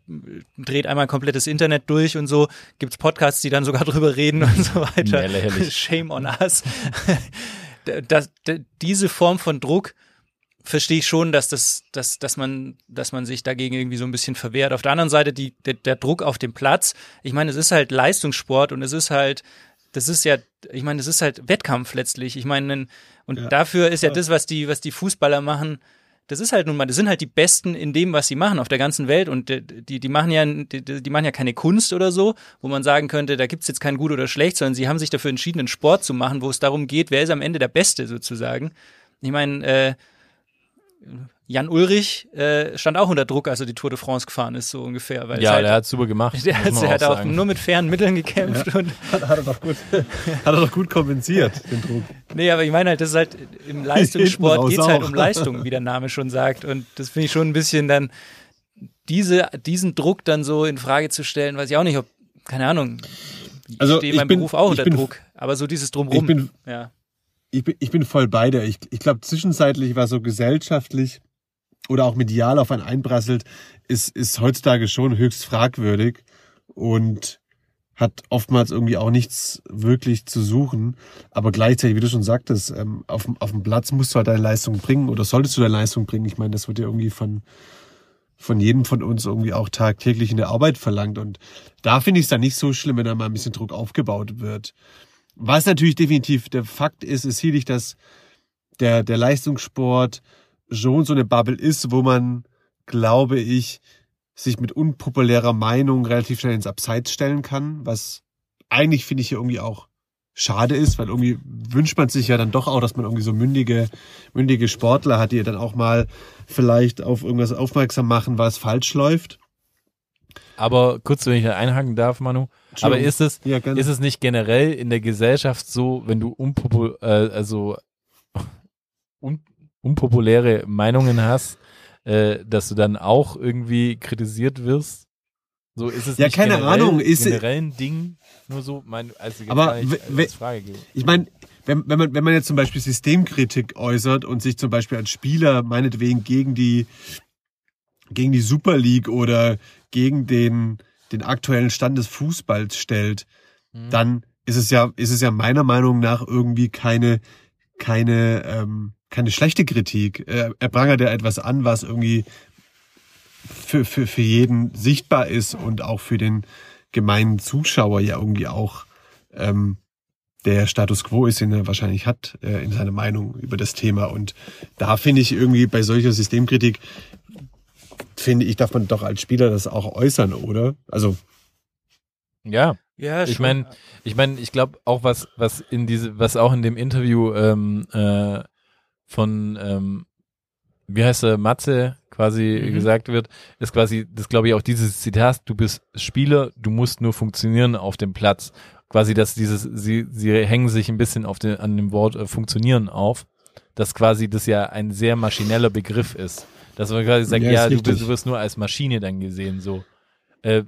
dreht einmal ein komplettes Internet durch und so. Gibt's Podcasts, die dann sogar drüber reden und so weiter. Lächerlich. Shame on us. das, das, diese Form von Druck verstehe ich schon, dass das, dass, dass man, dass man sich dagegen irgendwie so ein bisschen verwehrt. Auf der anderen Seite die, der, der Druck auf dem Platz. Ich meine, es ist halt Leistungssport und es ist halt, das ist ja, ich meine, das ist halt Wettkampf letztlich. Ich meine, und Ja. dafür ist ja das, was die, was die Fußballer machen, das ist halt nun mal, das sind halt die Besten in dem, was sie machen auf der ganzen Welt und die, die, die machen ja, die, die machen ja keine Kunst oder so, wo man sagen könnte, da gibt's jetzt kein gut oder schlecht, sondern sie haben sich dafür entschieden, einen Sport zu machen, wo es darum geht, wer ist am Ende der Beste sozusagen. Ich meine, äh, Jan Ulrich äh, stand auch unter Druck, als er die Tour de France gefahren ist, so ungefähr. Weil es ja, halt, der hat super gemacht. der, man der hat auch sagen. nur mit fairen Mitteln gekämpft und Hat, hat er doch gut, hat er doch gut kompensiert, den Druck. Nee, aber ich meine halt, das ist halt im Leistungssport raus geht's halt um Leistung, wie der Name schon sagt. Und das finde ich schon ein bisschen dann, diese, diesen Druck dann so in Frage zu stellen, weiß ich auch nicht, ob, keine Ahnung, ich Also, stehe ich meinem bin- Beruf auch unter bin- Druck. Aber so dieses Drumrum. Ich bin, ja. Ich bin, ich bin voll bei dir. Ich, ich glaube, zwischenzeitlich war so gesellschaftlich oder auch medial auf einen einprasselt, ist, ist heutzutage schon höchst fragwürdig und hat oftmals irgendwie auch nichts wirklich zu suchen. Aber gleichzeitig, wie du schon sagtest, ähm, auf, auf dem Platz musst du halt deine Leistung bringen oder solltest du deine Leistung bringen. Ich meine, das wird ja irgendwie von, von jedem von uns irgendwie auch tagtäglich in der Arbeit verlangt. Und da finde ich es dann nicht so schlimm, wenn da mal ein bisschen Druck aufgebaut wird. Was natürlich definitiv der Fakt ist, ist sicherlich, dass der, der Leistungssport schon so eine Bubble ist, wo man, glaube ich, sich mit unpopulärer Meinung relativ schnell ins Abseits stellen kann, was eigentlich finde ich hier irgendwie auch schade ist, weil irgendwie wünscht man sich ja dann doch auch, dass man irgendwie so mündige, mündige Sportler hat, die dann auch mal vielleicht auf irgendwas aufmerksam machen, was falsch läuft. Aber kurz, wenn ich da einhaken darf, Manu. Aber ist es, Ja, ist es nicht generell in der Gesellschaft so, wenn du unpopu äh, also un unpopuläre Meinungen hast, äh, dass du dann auch irgendwie kritisiert wirst? So ist es Ja, nicht keine generell, Ahnung, ist- generell ein Ding, nur so, mein, als Aber als Frage gebe. Ich meine, wenn, wenn, man, wenn man jetzt zum Beispiel Systemkritik äußert und sich zum Beispiel als Spieler meinetwegen gegen die, gegen die Super League oder gegen den, den aktuellen Stand des Fußballs stellt, dann ist es ja, ist es ja meiner Meinung nach irgendwie keine, keine, ähm, keine schlechte Kritik. Er, er prangert ja etwas an, was irgendwie für, für, für jeden sichtbar ist und auch für den gemeinen Zuschauer ja irgendwie auch ähm, der Status quo ist, den er wahrscheinlich hat äh, in seiner Meinung über das Thema. Und da finde ich irgendwie bei solcher Systemkritik, finde ich, darf man doch als Spieler das auch äußern, oder? Also, Ja, Ja, ich meine, ich meine, ich glaube auch was, was in diese, was auch in dem Interview ähm, äh, von, ähm, wie heißt er, Matze quasi Mhm. gesagt wird, ist quasi, das glaube ich auch dieses Zitat, du bist Spieler, du musst nur funktionieren auf dem Platz. Quasi, dass dieses, sie, sie hängen sich ein bisschen auf den, an dem Wort äh, funktionieren auf, dass quasi das ja ein sehr maschineller Begriff ist. Dass man quasi sagt, Ja, ja, du, bist, du wirst nur als Maschine dann gesehen, so. Äh,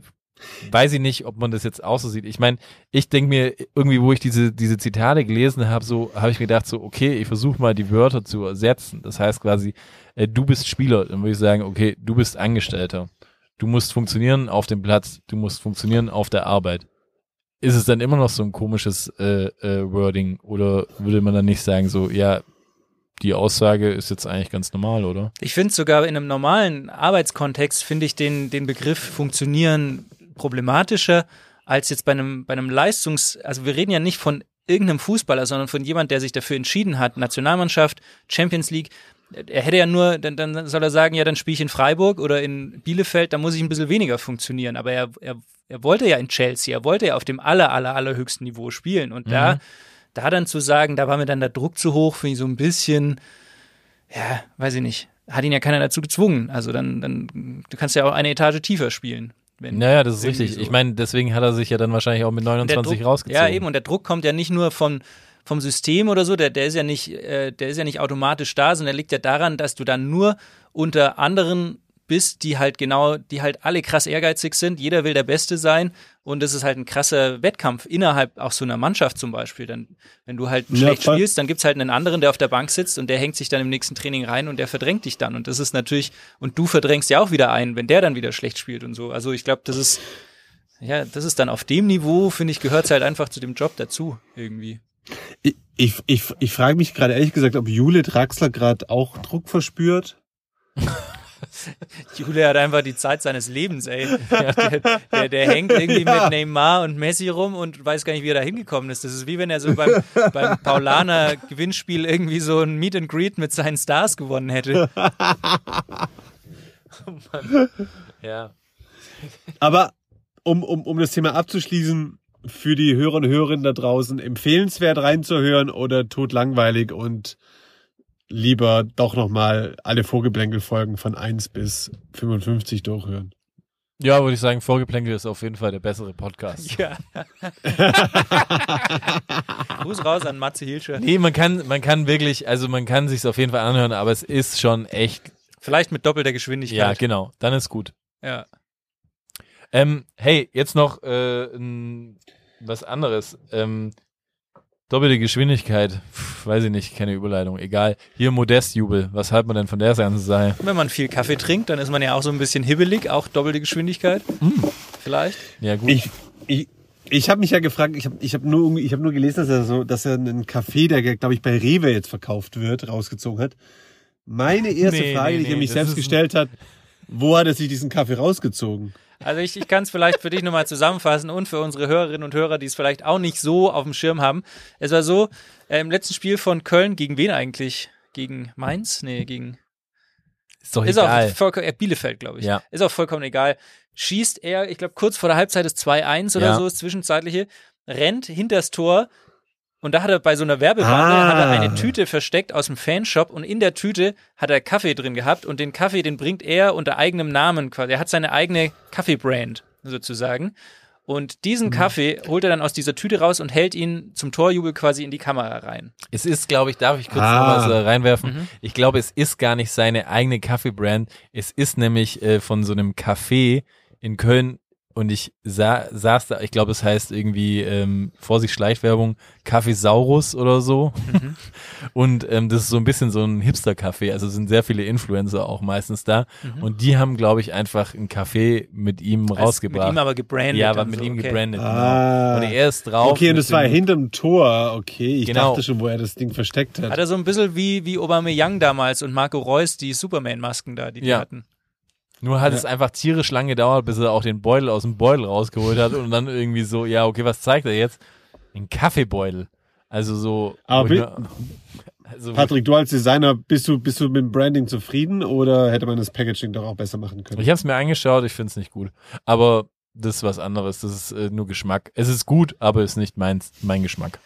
weiß ich nicht, ob man das jetzt auch so sieht. Ich meine, ich denke mir irgendwie, wo ich diese diese Zitate gelesen habe, so habe ich mir gedacht, so okay, ich versuche mal die Wörter zu ersetzen. Das heißt quasi, äh, du bist Spieler, dann würde ich sagen, okay, du bist Angestellter. Du musst funktionieren auf dem Platz, du musst funktionieren auf der Arbeit. Ist es dann immer noch so ein komisches äh, äh, Wording oder würde man dann nicht sagen, so ja, die Aussage ist jetzt eigentlich ganz normal, oder? Ich finde sogar in einem normalen Arbeitskontext finde ich den, den Begriff funktionieren problematischer als jetzt bei einem, bei einem Leistungs-, also wir reden ja nicht von irgendeinem Fußballer, sondern von jemand, der sich dafür entschieden hat, Nationalmannschaft, Champions League. Er hätte ja nur, dann, dann soll er sagen, ja, dann spiele ich in Freiburg oder in Bielefeld, da muss ich ein bisschen weniger funktionieren. Aber er, er, er wollte ja in Chelsea, er wollte ja auf dem aller, aller, allerhöchsten Niveau spielen. Und da, da dann zu sagen, da war mir dann der Druck zu hoch, finde ich so ein bisschen, ja, weiß ich nicht. Hat ihn ja keiner dazu gezwungen. Also dann, dann, du kannst ja auch eine Etage tiefer spielen. Wenn Naja, das ist richtig. so. Ich meine, deswegen hat er sich ja dann wahrscheinlich auch mit Und der 29 Druck, rausgezogen. Ja, eben. Und der Druck kommt ja nicht nur von, vom System oder so, der, der ist ja nicht, äh, der ist ja nicht automatisch da, sondern der liegt ja daran, dass du dann nur unter anderen bist, die halt genau, die halt alle krass ehrgeizig sind. Jeder will der Beste sein. Und das ist halt ein krasser Wettkampf innerhalb auch so einer Mannschaft zum Beispiel. Dann, wenn du halt Ja, schlecht voll. spielst, dann gibt's halt einen anderen, der auf der Bank sitzt und der hängt sich dann im nächsten Training rein und der verdrängt dich dann. Und das ist natürlich, und du verdrängst ja auch wieder einen, wenn der dann wieder schlecht spielt und so. Also ich glaube, das ist, ja, das ist dann auf dem Niveau, finde ich, gehört's halt einfach zu dem Job dazu, irgendwie. Ich, ich, ich, ich frage mich gerade ehrlich gesagt, ob Jule Draxler gerade auch Druck verspürt. Jule hat einfach die Zeit seines Lebens, ey. Der, der, der hängt irgendwie mit Neymar und Messi rum und weiß gar nicht, wie er da hingekommen ist. Das ist wie wenn er so beim, beim Paulaner Gewinnspiel irgendwie so ein Meet and Greet mit seinen Stars gewonnen hätte. ja. Aber um, um, um das Thema abzuschließen, für die Hörer und Hörerinnen da draußen empfehlenswert reinzuhören oder totlangweilig und lieber doch nochmal alle Vorgeplänkelfolgen von 1 bis 55 durchhören. Ja, würde ich sagen, Vorgeplänkel ist auf jeden Fall der bessere Podcast. Ja. Gruß raus an Matze Hilscher. Nee, man kann, man kann wirklich, also man kann sich's auf jeden Fall anhören, aber es ist schon echt, Vielleicht mit doppelter ja, Geschwindigkeit. genau, dann ist gut. Ja. Ähm, hey, jetzt noch äh, was anderes. Ähm, doppelte Geschwindigkeit, Pff, weiß ich nicht, keine Überleitung, egal. Hier Modestjubel, was halten wir denn von der ganzen Sache? Wenn man viel Kaffee trinkt, dann ist man ja auch so ein bisschen hibbelig, auch doppelte Geschwindigkeit. Vielleicht. Ja gut. Ich, ich, ich habe mich ja gefragt, ich habe ich hab nur, ich hab nur gelesen, dass er so, dass er einen Kaffee, der glaube ich bei Rewe jetzt verkauft wird, rausgezogen hat. Meine erste Nee, Frage, nee, die er nee, mich selbst gestellt hat, wo hat er sich diesen Kaffee rausgezogen? Also ich, ich kann es vielleicht für dich nochmal zusammenfassen und für unsere Hörerinnen und Hörer, die es vielleicht auch nicht so auf dem Schirm haben. Es war so, äh, im letzten Spiel von Köln, gegen wen eigentlich? Gegen Mainz? Nee, gegen ist doch ist egal. auch vollkommen, äh, Bielefeld, glaube ich. Ja. Ist auch vollkommen egal. Schießt er, ich glaube, kurz vor der Halbzeit ist 2-1 oder Ja. so, das Zwischenzeitliche, rennt hinters Tor und da hat er bei so einer Werbebanner Ah. hat er eine Tüte versteckt aus dem Fanshop und in der Tüte hat er Kaffee drin gehabt und den Kaffee, den bringt er unter eigenem Namen quasi. Er hat seine eigene Kaffeebrand sozusagen. Und diesen Kaffee holt er dann aus dieser Tüte raus und hält ihn zum Torjubel quasi in die Kamera rein. Es ist, glaube ich, darf ich kurz Ah. noch was äh, reinwerfen? Mhm. Ich glaube, es ist gar nicht seine eigene Kaffeebrand. Es ist nämlich äh, von so einem Café in Köln und ich sa saß da, ich glaube, es heißt irgendwie, ähm, Vorsicht, Schleichwerbung, Kaffeesaurus oder so. Mhm. Und ähm, das ist so ein bisschen so ein Hipster-Café, also sind sehr viele Influencer auch meistens da. Mhm. Und die haben, glaube ich, einfach ein Café mit ihm rausgebracht. Mit ihm aber gebrandet. ja, aber dann mit so, ihm okay. gebrandet, Ah. genau. Und er ist drauf. Okay, und das war dem- hinterm Tor. Okay, ich Genau. dachte schon, wo er das Ding versteckt hat. Hat er so ein bisschen wie, wie Aubameyang damals und Marco Reus, die Superman-Masken da, die die Ja. hatten. Nur hat es einfach tierisch lang gedauert, bis er auch den Beutel aus dem Beutel rausgeholt hat und dann irgendwie so, ja, okay, was zeigt er jetzt? Ein Kaffeebeutel. Also so. Aber mir- also, Patrick, du als Designer, bist du, bist du mit dem Branding zufrieden oder hätte man das Packaging doch auch besser machen können? ich habe es mir angeschaut, ich finde es nicht gut. Aber das ist was anderes, das ist äh, nur Geschmack. Es ist gut, aber ist nicht mein, mein Geschmack.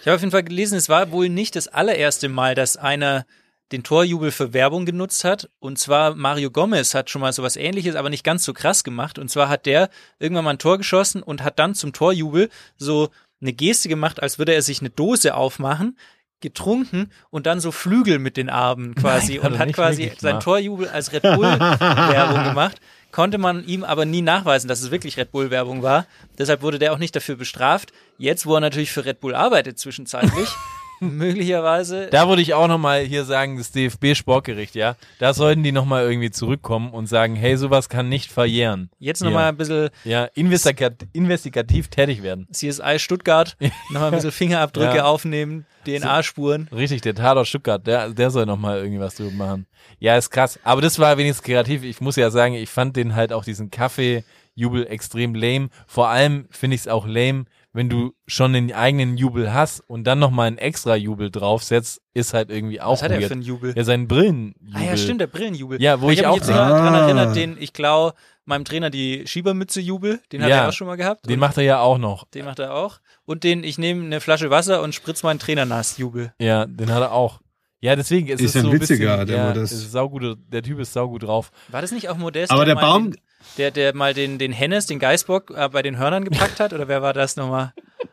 Ich habe auf jeden Fall gelesen, es war wohl nicht das allererste Mal, dass einer den Torjubel für Werbung genutzt hat. Und zwar Mario Gomez hat schon mal sowas ähnliches, aber nicht ganz so krass gemacht. Und zwar hat der irgendwann mal ein Tor geschossen und hat dann zum Torjubel so eine Geste gemacht, als würde er sich eine Dose aufmachen, getrunken und dann so Flügel mit den Armen quasi Nein, und hat quasi sein. Torjubel als Red Bull Werbung gemacht. Konnte man ihm aber nie nachweisen, dass es wirklich Red Bull Werbung war. Deshalb wurde der auch nicht dafür bestraft. Jetzt, wo er natürlich für Red Bull arbeitet zwischenzeitlich, möglicherweise Da würde ich auch nochmal hier sagen, das DFB-Sportgericht, ja, da sollten die nochmal irgendwie zurückkommen und sagen, hey, sowas kann nicht verjähren. jetzt nochmal ein bisschen Ja, investigat investigativ tätig werden. CSI Stuttgart, nochmal ein bisschen Fingerabdrücke Ja. aufnehmen, DNA-Spuren. Richtig, der Tatort Stuttgart, der, der soll nochmal irgendwie was drüber machen. Ja, ist krass. Aber das war wenigstens kreativ. Ich muss ja sagen, ich fand den halt auch diesen Kaffee-Jubel extrem lame. Vor allem finde ich es auch lame, wenn du schon den eigenen Jubel hast und dann nochmal einen extra Jubel draufsetzt, ist halt irgendwie auch Was hat er weird. für einen Jubel? Ja, seinen Brillenjubel. Ah ja, stimmt, der Brillenjubel. Ja, wo ich hab auch mich jetzt Ah. erinnert, den ich klau meinem Trainer die Schiebermütze-Jubel, den hat Ja. er auch schon mal gehabt. Den Und macht er ja auch noch. den macht er auch. Und den, ich nehme eine Flasche Wasser und spritz meinen Trainer nass, Jubel. Ja, den hat er auch. Ja, deswegen ist, Ist es ein so ein witziger, bisschen, der ja, Modest. ist saugut, der Typ ist saugut drauf. War das nicht auch Modest? Aber der Baum- der, der mal den, den Hennes, den Geißbock, äh, bei den Hörnern gepackt hat? Oder wer war das nochmal?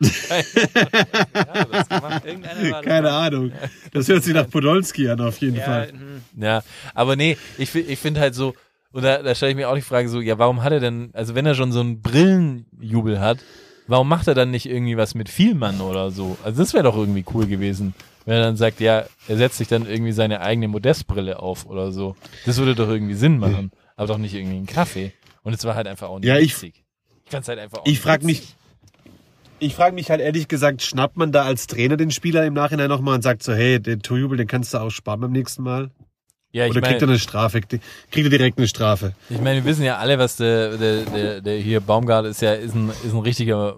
Keine. Ahnung. Das hört sich nach Podolski an, auf jeden Ja, Fall. hm. Ja, aber nee, ich, ich finde halt so, und da, da stelle ich mir auch die Frage so, ja, warum hat er denn, also wenn er schon so einen Brillenjubel hat, warum macht er dann nicht irgendwie was mit Vielmann oder so? Also das wäre doch irgendwie cool gewesen, wenn er dann sagt, ja, er setzt sich dann irgendwie seine eigene Modestbrille auf oder so. Das würde doch irgendwie Sinn machen, aber doch nicht irgendwie einen Kaffee. Und es war halt einfach auch nicht Ja, ich- witzig. Ich fand's halt einfach auch Ich nicht frag witzig. mich, ich frage mich halt ehrlich gesagt, schnappt man da als Trainer den Spieler im Nachhinein nochmal und sagt so, hey, den Torjubel, den kannst du auch sparen beim nächsten Mal? Ja, ich Oder kriegt er meine, eine Strafe? Kriegt er direkt eine Strafe? ich meine, wir wissen ja alle, was der, der, der, der hier Baumgart ist ja, ist ein, ist ein richtiger,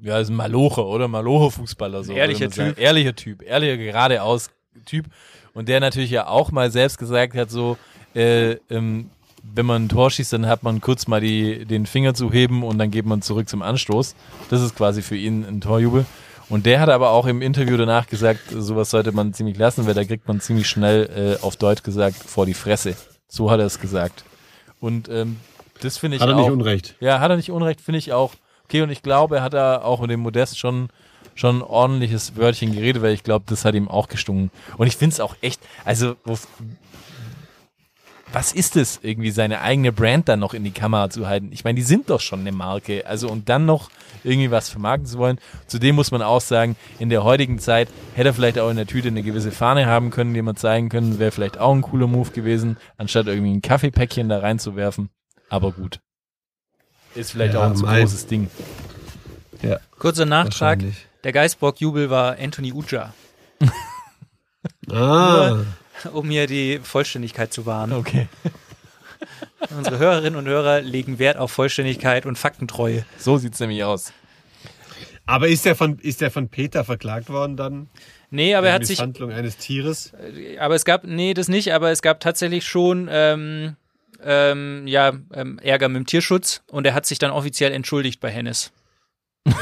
ja, ist ein Maloche, oder? Maloche-Fußballer, so. Ehrlicher man sagen. Typ. Ehrlicher Typ, ehrlicher, geradeaus Typ. Und der natürlich ja auch mal selbst gesagt hat, so, äh, ähm, wenn man ein Tor schießt, dann hat man kurz mal die, den Finger zu heben und dann geht man zurück zum Anstoß. Das ist quasi für ihn ein Torjubel. Und der hat aber auch im Interview danach gesagt, sowas sollte man ziemlich lassen, weil da kriegt man ziemlich schnell, äh, auf Deutsch gesagt, vor die Fresse. So hat er es gesagt. Und ähm, das finde ich Hat er auch. nicht Unrecht. Ja, hat er nicht Unrecht, finde ich auch. Okay, und ich glaube, er hat da auch mit dem Modest schon schon ein ordentliches Wörtchen geredet, weil ich glaube, das hat ihm auch gestungen. Und ich finde es auch echt, also wo, was ist es, irgendwie seine eigene Brand dann noch in die Kamera zu halten? Ich meine, die sind doch schon eine Marke. Also und dann noch irgendwie was vermarkten zu wollen. Zudem muss man auch sagen, in der heutigen Zeit hätte er vielleicht auch in der Tüte eine gewisse Fahne haben können, die man zeigen können, wäre vielleicht auch ein cooler Move gewesen, anstatt irgendwie ein Kaffeepäckchen da reinzuwerfen. Aber gut. Ist vielleicht Ja, auch ein zu großes Ding. Ja, Kurzer Nachtrag. Der Geißbock-Jubel war Anthony Uja, Ah, um hier die Vollständigkeit zu wahren. Okay. Unsere Hörerinnen und Hörer legen Wert auf Vollständigkeit und Faktentreue. So sieht's nämlich aus. aber ist der von, ist der von Peter verklagt worden dann? Nee, aber er hat sich, Misshandlung eines Tieres? aber es gab, nee, das nicht, aber es gab tatsächlich schon, ähm, ähm, ja, ähm, Ärger mit dem Tierschutz und er hat sich dann offiziell entschuldigt bei Hennes.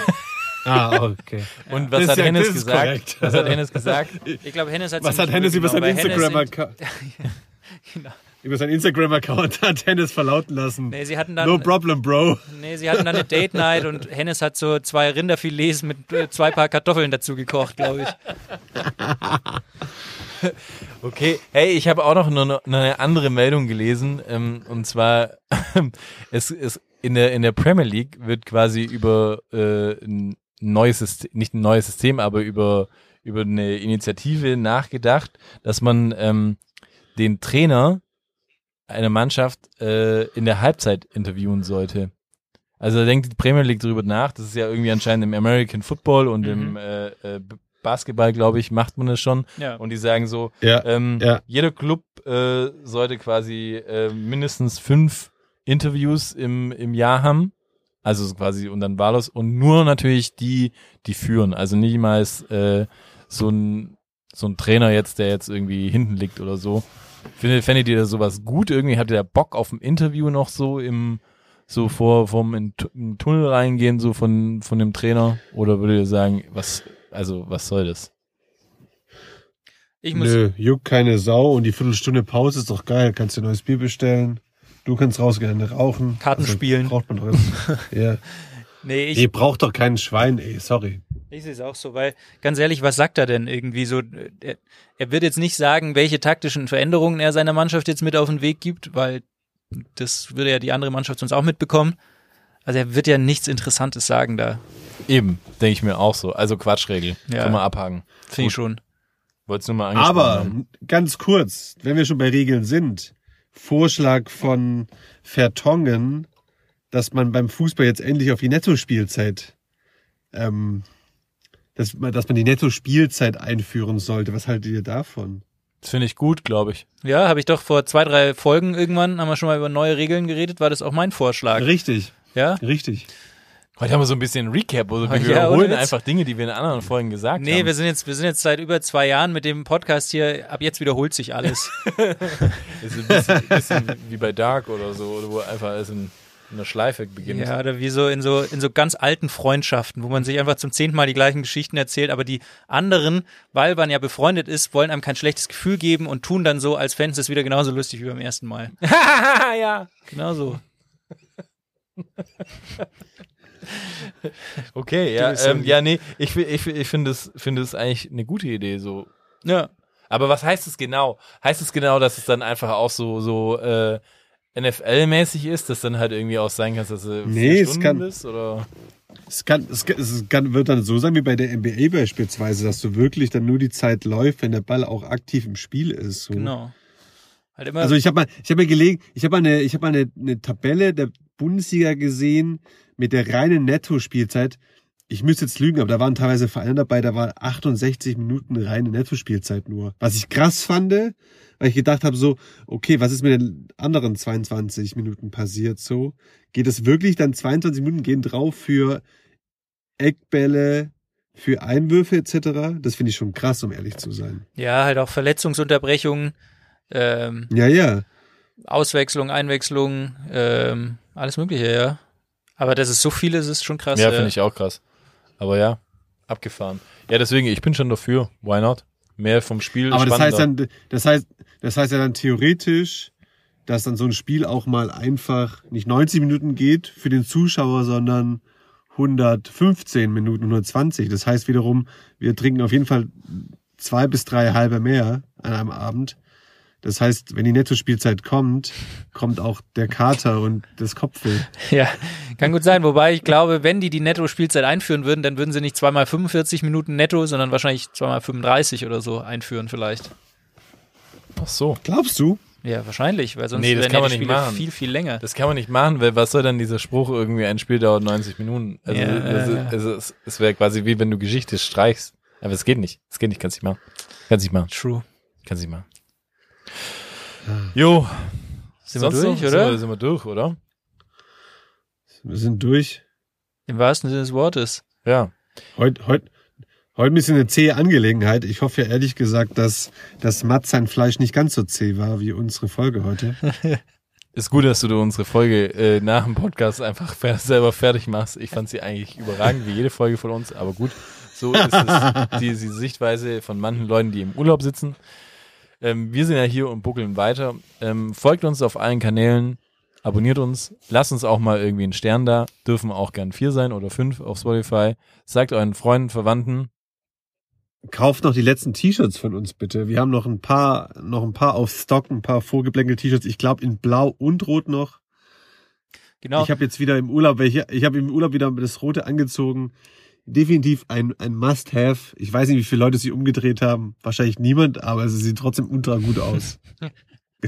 Ah, okay. Und was hat ja- Hennes gesagt? korrekt. Was hat Hennes gesagt? Ich glaube, Hennes hat Was hat Hennes über übel sein genommen, weil Hennes Instagram-Account Genau. über sein Instagram-Account hat Hennes verlauten lassen? Nee, sie hatten dann, no problem, bro. nee, sie hatten dann eine Date Night und Hennes hat so zwei Rinderfilets mit äh, zwei Paar Kartoffeln dazu gekocht, glaube ich. Okay, hey, ich habe auch noch eine, eine andere Meldung gelesen. Ähm, und zwar, es ist in der, in der Premier League wird quasi über äh, ein neues System, nicht ein neues System, aber über, über eine Initiative nachgedacht, dass man ähm, den Trainer einer Mannschaft äh, in der Halbzeit interviewen sollte. Also da denkt die Premier League drüber nach. Das ist ja irgendwie anscheinend im American Football und im äh, äh, Basketball, glaube ich, macht man es schon. Ja. Und die sagen so, Ja, ähm, ja. jeder Club äh, sollte quasi äh, mindestens fünf Interviews im, im Jahr haben. Also so quasi und dann wahllos und nur natürlich die, die führen. Also niemals äh, so ein so ein Trainer jetzt, der jetzt irgendwie hinten liegt oder so. Findet, fändet ihr da sowas gut? Irgendwie habt ihr da Bock auf ein Interview noch so im so vor vom in, in den Tunnel reingehen so von von dem Trainer oder würdet ihr sagen, was also was soll das? Ich muss, Nö, juckt keine Sau und die Viertelstunde Pause ist doch geil. Kannst dir ein neues Bier bestellen. Du kannst rausgehen, rauchen. Karten spielen. Braucht man doch jetzt. ja. nee, ich, Nee, braucht doch keinen Schwein, ey, sorry. Ich sehe es auch so, weil ganz ehrlich, was sagt er denn irgendwie so? Er, er wird jetzt nicht sagen, welche taktischen Veränderungen er seiner Mannschaft jetzt mit auf den Weg gibt, weil das würde ja die andere Mannschaft sonst auch mitbekommen. Also er wird ja nichts Interessantes sagen da, Eben, denke ich mir auch so. Also Quatschregel. Ja. Kann man abhaken. finde ich schon. Wollt's nur mal Aber haben. ganz kurz, wenn wir schon bei Regeln sind, Vorschlag von Vertongen, dass man beim Fußball jetzt endlich auf die Nettospielzeit, ähm, dass man, dass man die Nettospielzeit einführen sollte. Was haltet ihr davon? Das finde ich gut, glaube ich. Ja, habe ich doch vor zwei, drei Folgen irgendwann, haben wir schon mal über neue Regeln geredet, war das auch mein Vorschlag. Richtig, Ja? richtig. Heute haben wir so ein bisschen Recap, oder wir Ja, wiederholen einfach Dinge, die wir in anderen Folgen gesagt Nee, haben. wir sind jetzt, wir sind jetzt seit über zwei Jahren mit dem Podcast hier, ab jetzt wiederholt sich alles. Das ist ein bisschen, bisschen wie bei Dark oder so, oder wo einfach alles in, in der Schleife beginnt. Ja, oder wie so in so in so ganz alten Freundschaften, wo man sich einfach zum zehnten Mal die gleichen Geschichten erzählt, aber die anderen, weil man ja befreundet ist, wollen einem kein schlechtes Gefühl geben und tun dann so, als fänden es wieder genauso lustig wie beim ersten Mal. ja. Genau so. Okay, ja, ähm, ja, nee, ich, ich, ich finde es, finde es eigentlich eine gute Idee, so. Ja. Aber was heißt es genau? Heißt es genau, dass es dann einfach auch so, so, äh, NFL-mäßig ist, dass dann halt irgendwie auch sein kann, dass du Nee, vier es Stunden kann- bist, oder? Es, kann, es, kann, es kann, wird dann so sein wie bei der NBA beispielsweise, dass du wirklich dann nur die Zeit läuft, wenn der Ball auch aktiv im Spiel ist. So. Genau. Halt. Also ich habe mal, ich habe mal gelegen, ich habe mal eine, ich habe mal eine, eine Tabelle der Bundesliga gesehen mit der reinen Nettospielzeit. Ich müsste jetzt lügen, aber da waren teilweise Vereine dabei, da war 68 Minuten reine Nettospielzeit nur. Was ich krass fand, weil ich gedacht habe so, okay, was ist mit den anderen 22 Minuten passiert so? Geht es wirklich dann 22 Minuten gehen drauf für Eckbälle, für Einwürfe etc.? Das finde ich schon krass, um ehrlich zu sein. ja, halt auch Verletzungsunterbrechungen, ähm, Ja, ja. Auswechslung, Einwechslung, ähm, alles Mögliche, ja. Aber dass es so viel ist, ist schon krass. ja, äh, finde ich auch krass. Aber ja, abgefahren. Ja, deswegen, ich bin schon dafür. Why not? Mehr vom Spiel. Aber das heißt dann, das heißt, das heißt ja dann theoretisch, dass dann so ein Spiel auch mal einfach nicht 90 Minuten geht für den Zuschauer, sondern 115 Minuten, 120. Das heißt wiederum, wir trinken auf jeden Fall zwei bis drei halbe mehr an einem Abend. Das heißt, wenn die Nettospielzeit kommt, kommt auch der Kater und das Kopfweh. Ja, kann gut sein. Wobei ich glaube, wenn die die Netto-Spielzeit einführen würden, dann würden sie nicht zweimal 45 Minuten netto, sondern wahrscheinlich zweimal 35 oder so einführen vielleicht. Ach so. Glaubst du? Ja, wahrscheinlich, weil sonst Nee, das kann man die nicht Spiele machen. viel, viel länger. Das kann man nicht machen, weil was soll dann dieser Spruch irgendwie, ein Spiel dauert 90 Minuten? Also, Ja, also, ja, ja. also es, es wäre quasi wie wenn du Geschichte streichst. Aber es geht nicht. Es geht nicht, kannst nicht machen. Kannst nicht machen. True. Kannst nicht machen. Jo. Sind wir durch, noch? oder? Sind wir, sind wir durch, oder? Wir sind durch. Im wahrsten Sinne des Wortes. Ja. Heute, heute, heute ein bisschen eine zähe Angelegenheit. Ich hoffe ja ehrlich gesagt, dass, dass Matt sein Fleisch nicht ganz so zäh war wie unsere Folge heute. Ist gut, dass du unsere Folge äh, nach dem Podcast einfach fer selber fertig machst. Ich fand sie eigentlich überragend, wie jede Folge von uns, aber gut, so ist es die, die Sichtweise von manchen Leuten, die im Urlaub sitzen. Ähm, wir sind ja hier und buckeln weiter. Ähm, folgt uns auf allen Kanälen, abonniert uns, lasst uns auch mal irgendwie einen Stern da, dürfen auch gern vier sein oder fünf auf Spotify. Sagt euren Freunden, Verwandten, Kauft noch die letzten T-Shirts von uns bitte. Wir haben noch ein paar, noch ein paar auf Stock, ein paar vorgeblänkte T-Shirts. Ich glaube in Blau und Rot noch. Genau. Ich habe jetzt wieder im Urlaub, welche, ich habe im Urlaub wieder das Rote angezogen. Definitiv ein, ein Must-Have. Ich weiß nicht, wie viele Leute sich umgedreht haben. Wahrscheinlich niemand, aber es sieht trotzdem ultra gut aus.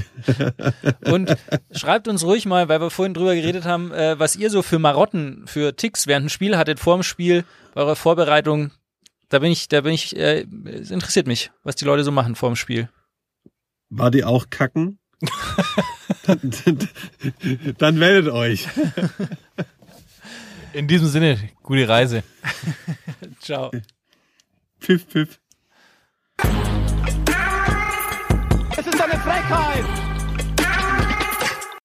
Und schreibt uns ruhig mal, weil wir vorhin drüber geredet haben, äh, was ihr so für Marotten, für Ticks während dem Spiel hattet, vor dem Spiel, bei eurer Vorbereitung. Da bin ich, da bin ich, äh, es interessiert mich, was die Leute so machen vor dem Spiel. War die auch kacken? dann, dann, dann meldet euch. In diesem Sinne, gute Reise. Ciao. Pfiff, pfiff. Es ist eine Frechheit!